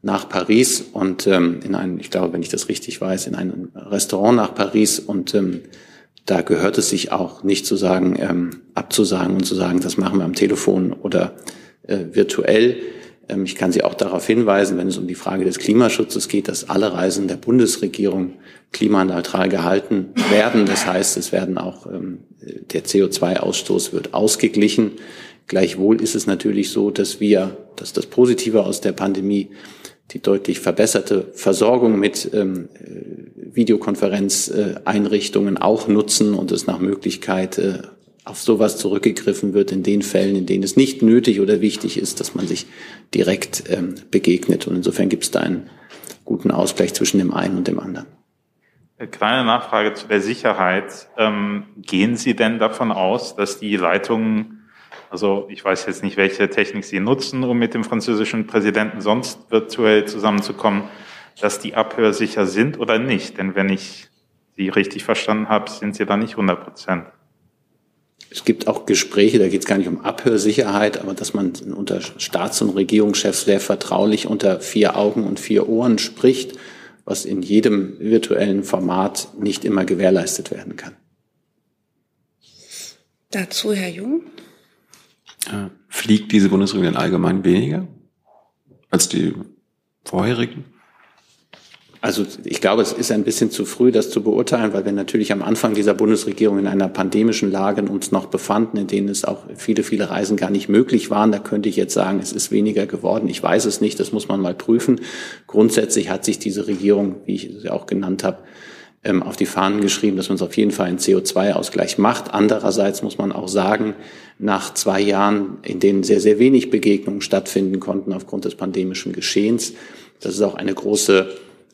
B: nach Paris und ähm, in ein, ich glaube, wenn ich das richtig weiß, in ein Restaurant nach Paris und ähm, da gehört es sich auch nicht zu sagen, ähm, abzusagen und zu sagen, das machen wir am Telefon oder äh, virtuell. Ähm, ich kann Sie auch darauf hinweisen, wenn es um die Frage des Klimaschutzes geht, dass alle Reisen der Bundesregierung klimaneutral gehalten werden. Das heißt, es werden auch ähm, der CO2-Ausstoß wird ausgeglichen. Gleichwohl ist es natürlich so, dass wir, dass das Positive aus der Pandemie die deutlich verbesserte Versorgung mit ähm, Videokonferenzeinrichtungen äh, auch nutzen und es nach Möglichkeit äh, auf sowas zurückgegriffen wird in den Fällen, in denen es nicht nötig oder wichtig ist, dass man sich direkt ähm, begegnet. Und insofern gibt es da einen guten Ausgleich zwischen dem einen und dem anderen.
K: Kleine Nachfrage zu der Sicherheit. Ähm, gehen Sie denn davon aus, dass die Leitungen also ich weiß jetzt nicht, welche Technik Sie nutzen, um mit dem französischen Präsidenten sonst virtuell zusammenzukommen, dass die abhörsicher sind oder nicht. Denn wenn ich Sie richtig verstanden habe, sind Sie da nicht 100 Prozent.
B: Es gibt auch Gespräche, da geht es gar nicht um Abhörsicherheit, aber dass man unter Staats- und Regierungschefs sehr vertraulich unter vier Augen und vier Ohren spricht, was in jedem virtuellen Format nicht immer gewährleistet werden kann.
A: Dazu Herr Jung.
J: Äh, fliegt diese Bundesregierung denn allgemein weniger als die vorherigen?
B: Also ich glaube, es ist ein bisschen zu früh, das zu beurteilen, weil wir natürlich am Anfang dieser Bundesregierung in einer pandemischen Lage uns noch befanden, in denen es auch viele, viele Reisen gar nicht möglich waren. Da könnte ich jetzt sagen, es ist weniger geworden. Ich weiß es nicht, das muss man mal prüfen. Grundsätzlich hat sich diese Regierung, wie ich ja auch genannt habe, ähm, auf die Fahnen geschrieben, dass man es auf jeden Fall einen CO2-Ausgleich macht. Andererseits muss man auch sagen, nach zwei Jahren, in denen sehr, sehr wenig Begegnungen stattfinden konnten aufgrund des pandemischen Geschehens, dass es auch eine große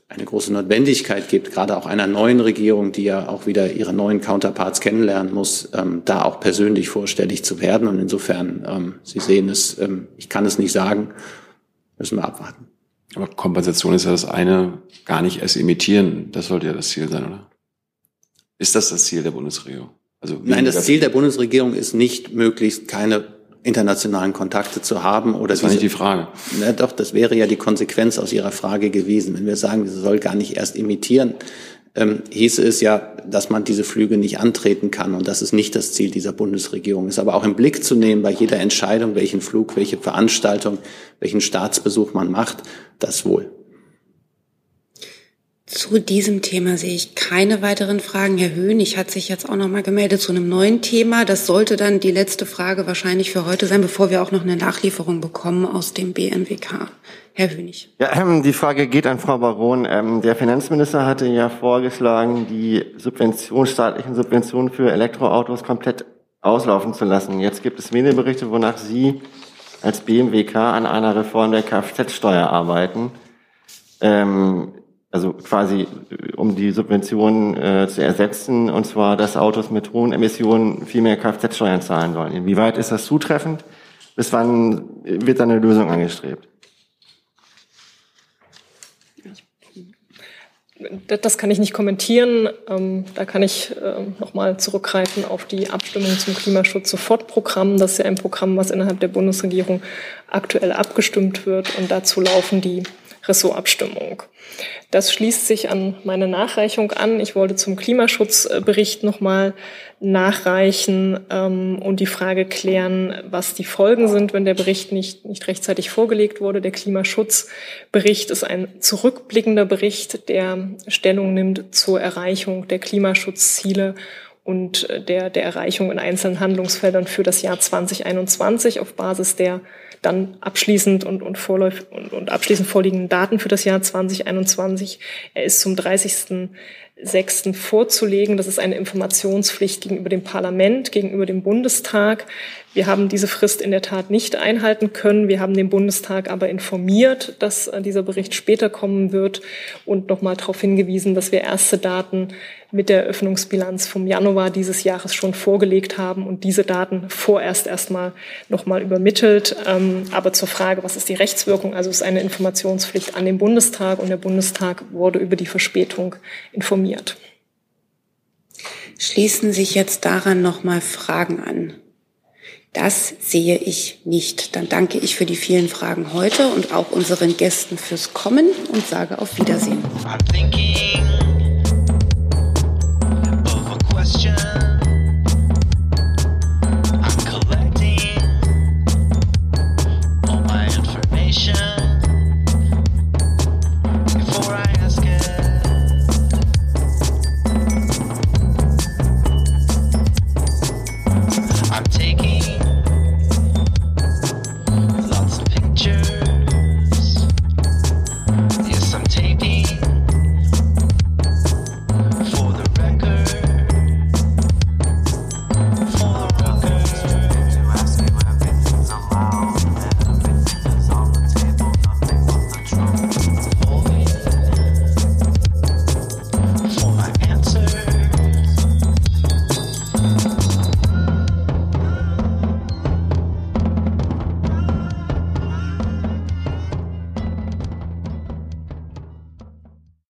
B: eine große Notwendigkeit gibt, gerade auch einer neuen Regierung, die ja auch wieder ihre neuen Counterparts kennenlernen muss, ähm, da auch persönlich vorstellig zu werden. Und insofern, ähm, Sie sehen es, ähm, ich kann es nicht sagen, müssen wir abwarten.
J: Aber Kompensation ist ja das eine, gar nicht erst imitieren. Das sollte ja das Ziel sein, oder? Ist das das Ziel der Bundesregierung?
B: Also Nein, das Ziel der Bundesregierung ist nicht, möglichst keine internationalen Kontakte zu haben oder
J: das war nicht die Frage.
B: Na doch, das wäre ja die Konsequenz aus Ihrer Frage gewesen. Wenn wir sagen, sie soll gar nicht erst imitieren, ähm, hieße es ja, dass man diese Flüge nicht antreten kann. Und das ist nicht das Ziel dieser Bundesregierung. Ist aber auch im Blick zu nehmen bei jeder Entscheidung, welchen Flug, welche Veranstaltung, welchen Staatsbesuch man macht, das wohl.
A: Zu diesem Thema sehe ich keine weiteren Fragen. Herr Höhnig hat sich jetzt auch noch mal gemeldet zu einem neuen Thema. Das sollte dann die letzte Frage wahrscheinlich für heute sein, bevor wir auch noch eine Nachlieferung bekommen aus dem BMWK. Herr Hönig.
D: Ja, ähm, die Frage geht an Frau Baron. Ähm, der Finanzminister hatte ja vorgeschlagen, die Subvention, staatlichen Subventionen für Elektroautos komplett auslaufen zu lassen. Jetzt gibt es Medienberichte, wonach Sie als BMWK an einer Reform der Kfz-Steuer arbeiten. Ähm, also quasi äh, um die Subventionen äh, zu ersetzen, und zwar, dass Autos mit hohen Emissionen viel mehr Kfz-Steuern zahlen sollen. Inwieweit ist das zutreffend? Bis wann wird da eine Lösung angestrebt?
L: Das kann ich nicht kommentieren. Ähm, da kann ich äh, nochmal zurückgreifen auf die Abstimmung zum Klimaschutz-Sofortprogramm. Das ist ja ein Programm, was innerhalb der Bundesregierung aktuell abgestimmt wird. Und dazu laufen die Ressortabstimmung. Das schließt sich an meine Nachreichung an. Ich wollte zum Klimaschutzbericht nochmal nachreichen ähm, und die Frage klären, was die Folgen sind, wenn der Bericht nicht, nicht rechtzeitig vorgelegt wurde. Der Klimaschutzbericht ist ein zurückblickender Bericht, der Stellung nimmt zur Erreichung der Klimaschutzziele und der, der Erreichung in einzelnen Handlungsfeldern für das Jahr 2021 auf Basis der dann abschließend und, und, vorläuf, und, und abschließend vorliegenden Daten für das Jahr 2021. Er ist zum 30.06. vorzulegen. Das ist eine Informationspflicht gegenüber dem Parlament, gegenüber dem Bundestag. Wir haben diese Frist in der Tat nicht einhalten können. Wir haben den Bundestag aber informiert, dass äh, dieser Bericht später kommen wird und nochmal darauf hingewiesen, dass wir erste Daten mit der Eröffnungsbilanz vom Januar dieses Jahres schon vorgelegt haben und diese Daten vorerst erstmal nochmal übermittelt. Ähm, aber zur Frage, was ist die Rechtswirkung? Also es ist eine Informationspflicht an den Bundestag und der Bundestag wurde über die Verspätung informiert.
A: Schließen sich jetzt daran nochmal Fragen an? Das sehe ich nicht. Dann danke ich für die vielen Fragen heute und auch unseren Gästen fürs Kommen und sage auf Wiedersehen. question